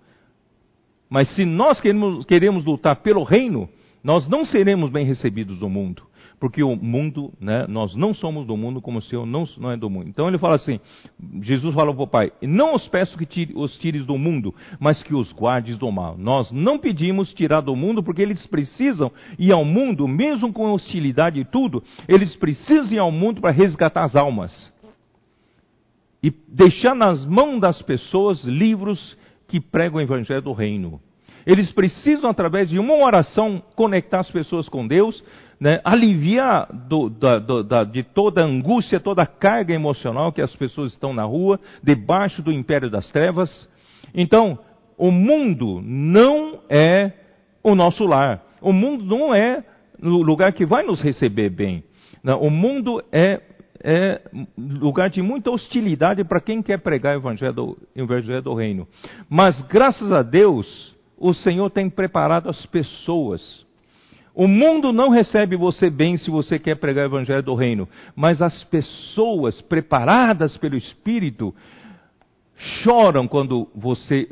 Mas se nós queremos, queremos lutar pelo reino, nós não seremos bem recebidos no mundo porque o mundo, né, nós não somos do mundo como o Senhor não, não é do mundo. Então ele fala assim, Jesus falou para o Pai, não os peço que tire, os tires do mundo, mas que os guardes do mal. Nós não pedimos tirar do mundo porque eles precisam ir ao mundo, mesmo com hostilidade e tudo, eles precisam ir ao mundo para resgatar as almas. E deixar nas mãos das pessoas livros que pregam o evangelho do reino. Eles precisam, através de uma oração, conectar as pessoas com Deus, né, aliviar do, da, do, da, de toda a angústia, toda a carga emocional que as pessoas estão na rua, debaixo do império das trevas. Então, o mundo não é o nosso lar. O mundo não é o lugar que vai nos receber bem. Não, o mundo é, é lugar de muita hostilidade para quem quer pregar o evangelho, o evangelho do reino. Mas, graças a Deus, o Senhor tem preparado as pessoas. O mundo não recebe você bem se você quer pregar o evangelho do reino, mas as pessoas preparadas pelo Espírito choram quando você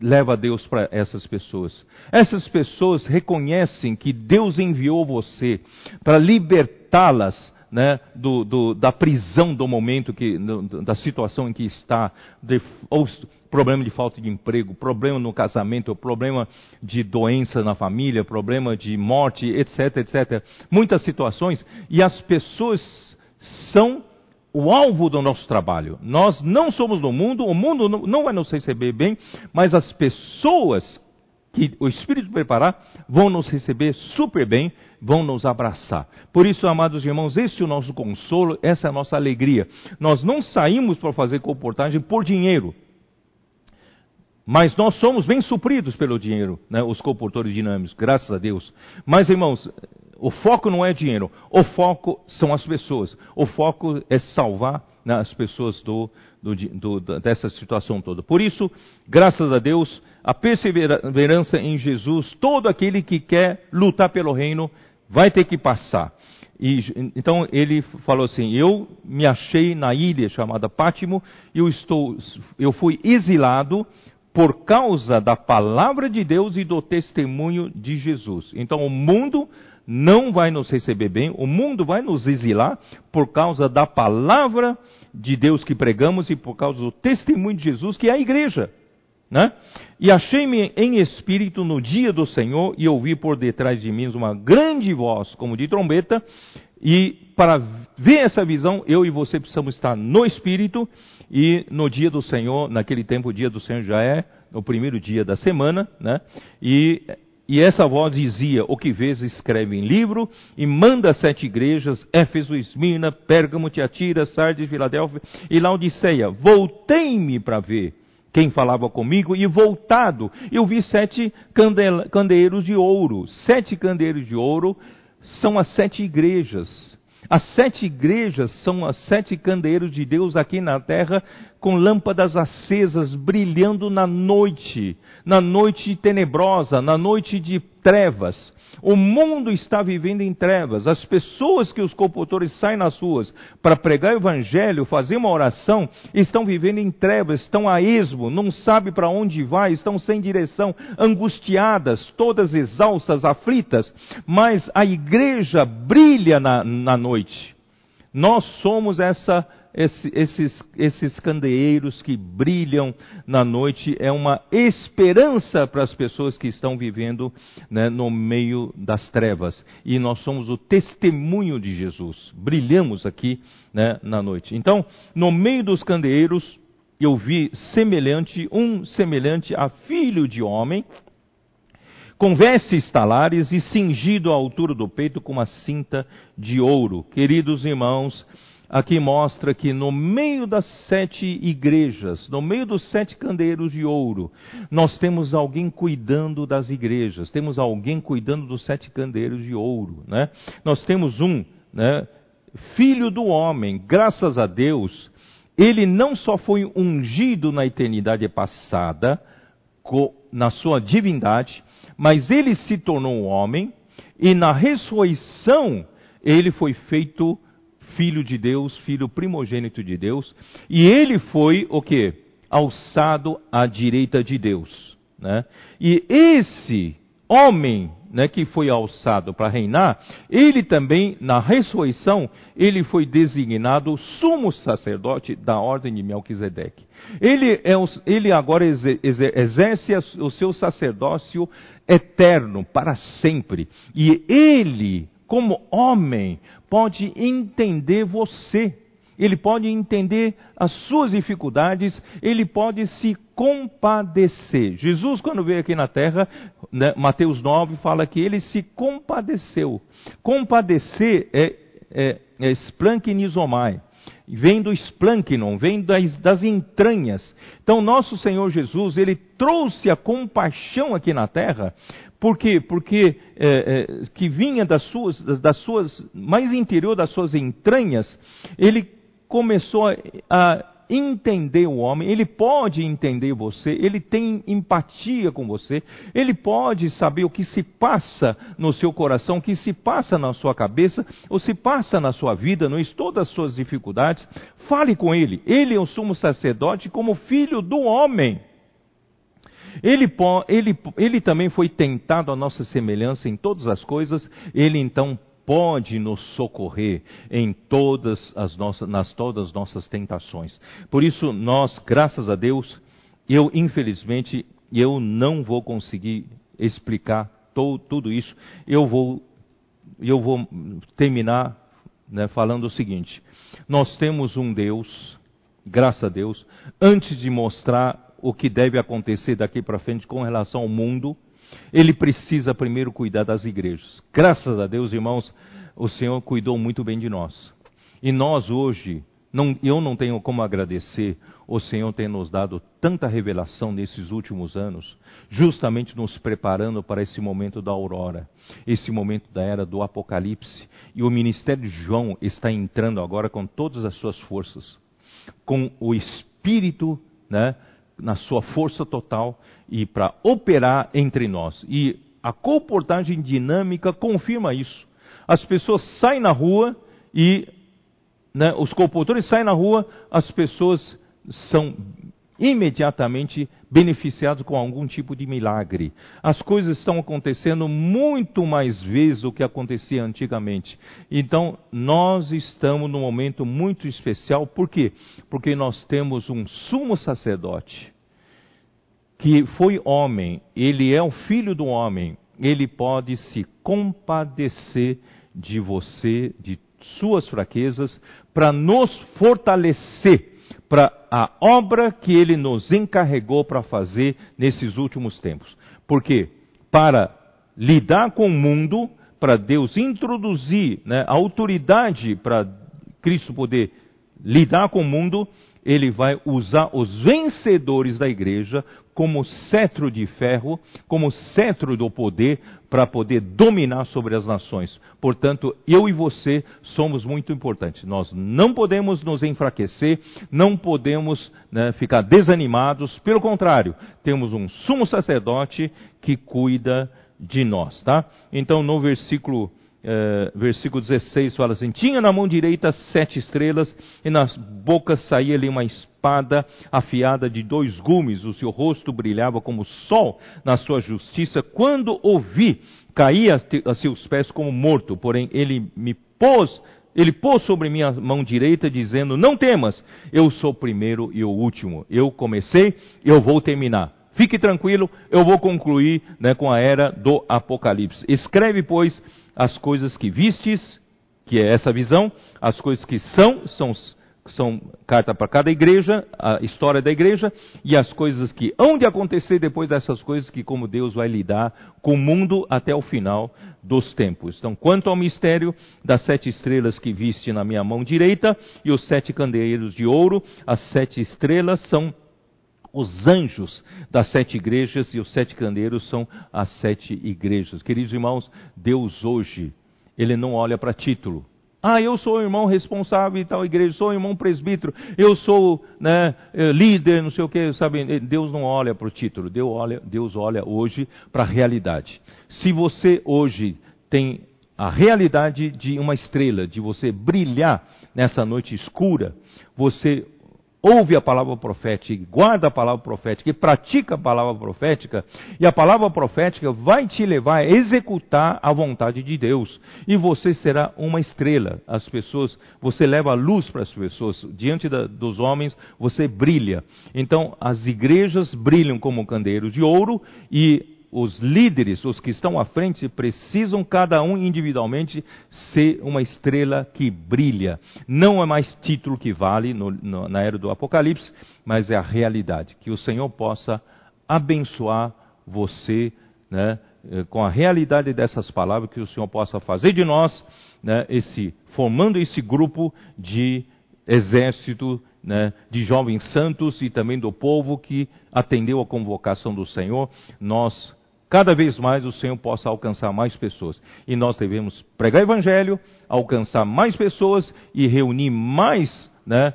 leva Deus para essas pessoas. Essas pessoas reconhecem que Deus enviou você para libertá-las né, do, do, da prisão do momento, que, da situação em que está, de, ou problema de falta de emprego, problema no casamento, problema de doença na família, problema de morte, etc, etc. Muitas situações, e as pessoas são o alvo do nosso trabalho. Nós não somos do mundo, o mundo não vai nos receber bem, mas as pessoas que o Espírito preparar, vão nos receber super bem, vão nos abraçar. Por isso, amados irmãos, esse é o nosso consolo, essa é a nossa alegria. Nós não saímos para fazer comportagem por dinheiro. Mas nós somos bem supridos pelo dinheiro, né, os comportores dinâmicos, graças a Deus. Mas, irmãos, o foco não é dinheiro, o foco são as pessoas. O foco é salvar né, as pessoas do, do, do, dessa situação toda. Por isso, graças a Deus, a perseverança em Jesus, todo aquele que quer lutar pelo reino vai ter que passar. E, então ele falou assim: Eu me achei na ilha chamada Pátimo, eu, estou, eu fui exilado por causa da palavra de Deus e do testemunho de Jesus. Então o mundo não vai nos receber bem, o mundo vai nos exilar por causa da palavra de Deus que pregamos e por causa do testemunho de Jesus, que é a igreja. Né? E achei-me em espírito no dia do Senhor e ouvi por detrás de mim uma grande voz, como de trombeta, e para ver essa visão, eu e você precisamos estar no espírito, e no dia do Senhor, naquele tempo o dia do Senhor já é o primeiro dia da semana, né? E e essa voz dizia: O que vês, escreve em livro e manda sete igrejas: Éfeso, Esmirna, Pérgamo, Tiatira, Sardes, Filadélfia e Laodiceia. Voltei-me para ver quem falava comigo e voltado, eu vi sete candeeiros de ouro. Sete candeeiros de ouro são as sete igrejas. As sete igrejas são as sete candeeiros de Deus aqui na terra, com lâmpadas acesas brilhando na noite, na noite tenebrosa, na noite de trevas. O mundo está vivendo em trevas. As pessoas que os compositores saem nas ruas para pregar o evangelho, fazer uma oração, estão vivendo em trevas, estão a esmo, não sabem para onde vai, estão sem direção, angustiadas, todas exaustas, aflitas. Mas a igreja brilha na, na noite. Nós somos essa esse, esses, esses candeeiros que brilham na noite é uma esperança para as pessoas que estão vivendo né, no meio das trevas. E nós somos o testemunho de Jesus. Brilhamos aqui né, na noite. Então, no meio dos candeeiros, eu vi semelhante, um semelhante a filho de homem, com vestes talares e cingido à altura do peito com uma cinta de ouro. Queridos irmãos, aqui mostra que no meio das sete igrejas, no meio dos sete candeeiros de ouro, nós temos alguém cuidando das igrejas, temos alguém cuidando dos sete candeeiros de ouro, né? Nós temos um, né, filho do homem, graças a Deus, ele não só foi ungido na eternidade passada, na sua divindade, mas ele se tornou um homem, e na ressurreição, ele foi feito filho de Deus, filho primogênito de Deus, e ele foi o que? Alçado à direita de Deus. Né? E esse homem né, que foi alçado para reinar, ele também, na ressurreição, ele foi designado sumo sacerdote da ordem de Melquisedeque. Ele, é, ele agora exerce o seu sacerdócio eterno, para sempre. E ele, como homem, pode entender você ele pode entender as suas dificuldades, ele pode se compadecer. Jesus, quando veio aqui na terra, né, Mateus 9 fala que ele se compadeceu. Compadecer é, é, é splankinizomai. Vem do splanknon, vem das, das entranhas. Então, nosso Senhor Jesus, ele trouxe a compaixão aqui na terra por quê? Porque é, é, que vinha das suas, das suas, mais interior das suas entranhas, ele começou a entender o homem, ele pode entender você, ele tem empatia com você, ele pode saber o que se passa no seu coração, o que se passa na sua cabeça, ou se passa na sua vida, não todas as suas dificuldades. Fale com ele. Ele é o sumo sacerdote como filho do homem. Ele, ele, ele também foi tentado à nossa semelhança em todas as coisas, ele então pode nos socorrer em todas as nossas, nas todas as nossas tentações. Por isso, nós, graças a Deus, eu infelizmente, eu não vou conseguir explicar to, tudo isso. Eu vou, eu vou terminar né, falando o seguinte: nós temos um Deus, graças a Deus, antes de mostrar o que deve acontecer daqui para frente com relação ao mundo, ele precisa primeiro cuidar das igrejas. Graças a Deus, irmãos, o Senhor cuidou muito bem de nós. E nós hoje, não, eu não tenho como agradecer o Senhor ter nos dado tanta revelação nesses últimos anos, justamente nos preparando para esse momento da aurora, esse momento da era do Apocalipse. E o ministério de João está entrando agora com todas as suas forças, com o Espírito, né? Na sua força total e para operar entre nós. E a comportagem dinâmica confirma isso. As pessoas saem na rua e né, os comportadores saem na rua, as pessoas são imediatamente beneficiados com algum tipo de milagre. As coisas estão acontecendo muito mais vezes do que acontecia antigamente. Então, nós estamos num momento muito especial, por quê? Porque nós temos um sumo sacerdote que foi homem, ele é o filho do homem, ele pode se compadecer de você, de suas fraquezas, para nos fortalecer para a obra que ele nos encarregou para fazer nesses últimos tempos. Por quê? Para lidar com o mundo, para Deus introduzir né, a autoridade para Cristo poder lidar com o mundo, ele vai usar os vencedores da igreja como cetro de ferro, como cetro do poder, para poder dominar sobre as nações. Portanto, eu e você somos muito importantes. Nós não podemos nos enfraquecer, não podemos né, ficar desanimados. Pelo contrário, temos um sumo sacerdote que cuida de nós, tá? Então, no versículo é, versículo 16 fala assim: Tinha na mão direita sete estrelas, e nas bocas saía ali uma espada afiada de dois gumes, o seu rosto brilhava como o sol na sua justiça. Quando ouvi, caí a, a seus pés como morto, porém ele me pôs ele pôs sobre minha mão direita, dizendo: Não temas, eu sou o primeiro e o último. Eu comecei, eu vou terminar. Fique tranquilo, eu vou concluir né, com a era do Apocalipse. Escreve, pois, as coisas que vistes, que é essa visão, as coisas que são, são, são carta para cada igreja, a história da igreja, e as coisas que hão de acontecer depois dessas coisas, que como Deus vai lidar com o mundo até o final dos tempos. Então, quanto ao mistério das sete estrelas que viste na minha mão direita, e os sete candeeiros de ouro, as sete estrelas são os anjos das sete igrejas e os sete candeiros são as sete igrejas. Queridos irmãos, Deus hoje, Ele não olha para título. Ah, eu sou o irmão responsável de tal igreja, sou o irmão presbítero, eu sou né, eh, líder, não sei o que, sabe? Deus não olha para o título, Deus olha, Deus olha hoje para a realidade. Se você hoje tem a realidade de uma estrela, de você brilhar nessa noite escura, você ouve a palavra profética, guarda a palavra profética e pratica a palavra profética, e a palavra profética vai te levar a executar a vontade de Deus. E você será uma estrela. As pessoas, você leva a luz para as pessoas. Diante da, dos homens, você brilha. Então, as igrejas brilham como candeiros de ouro e os líderes, os que estão à frente, precisam cada um individualmente ser uma estrela que brilha. Não é mais título que vale no, no, na era do Apocalipse, mas é a realidade. Que o Senhor possa abençoar você né, eh, com a realidade dessas palavras, que o Senhor possa fazer de nós, né, esse, formando esse grupo de exército né, de jovens santos e também do povo que atendeu a convocação do Senhor, nós cada vez mais o Senhor possa alcançar mais pessoas. E nós devemos pregar Evangelho, alcançar mais pessoas e reunir mais né,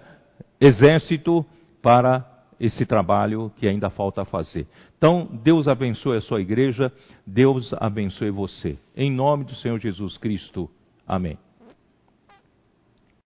exército para esse trabalho que ainda falta fazer. Então, Deus abençoe a sua igreja, Deus abençoe você. Em nome do Senhor Jesus Cristo. Amém.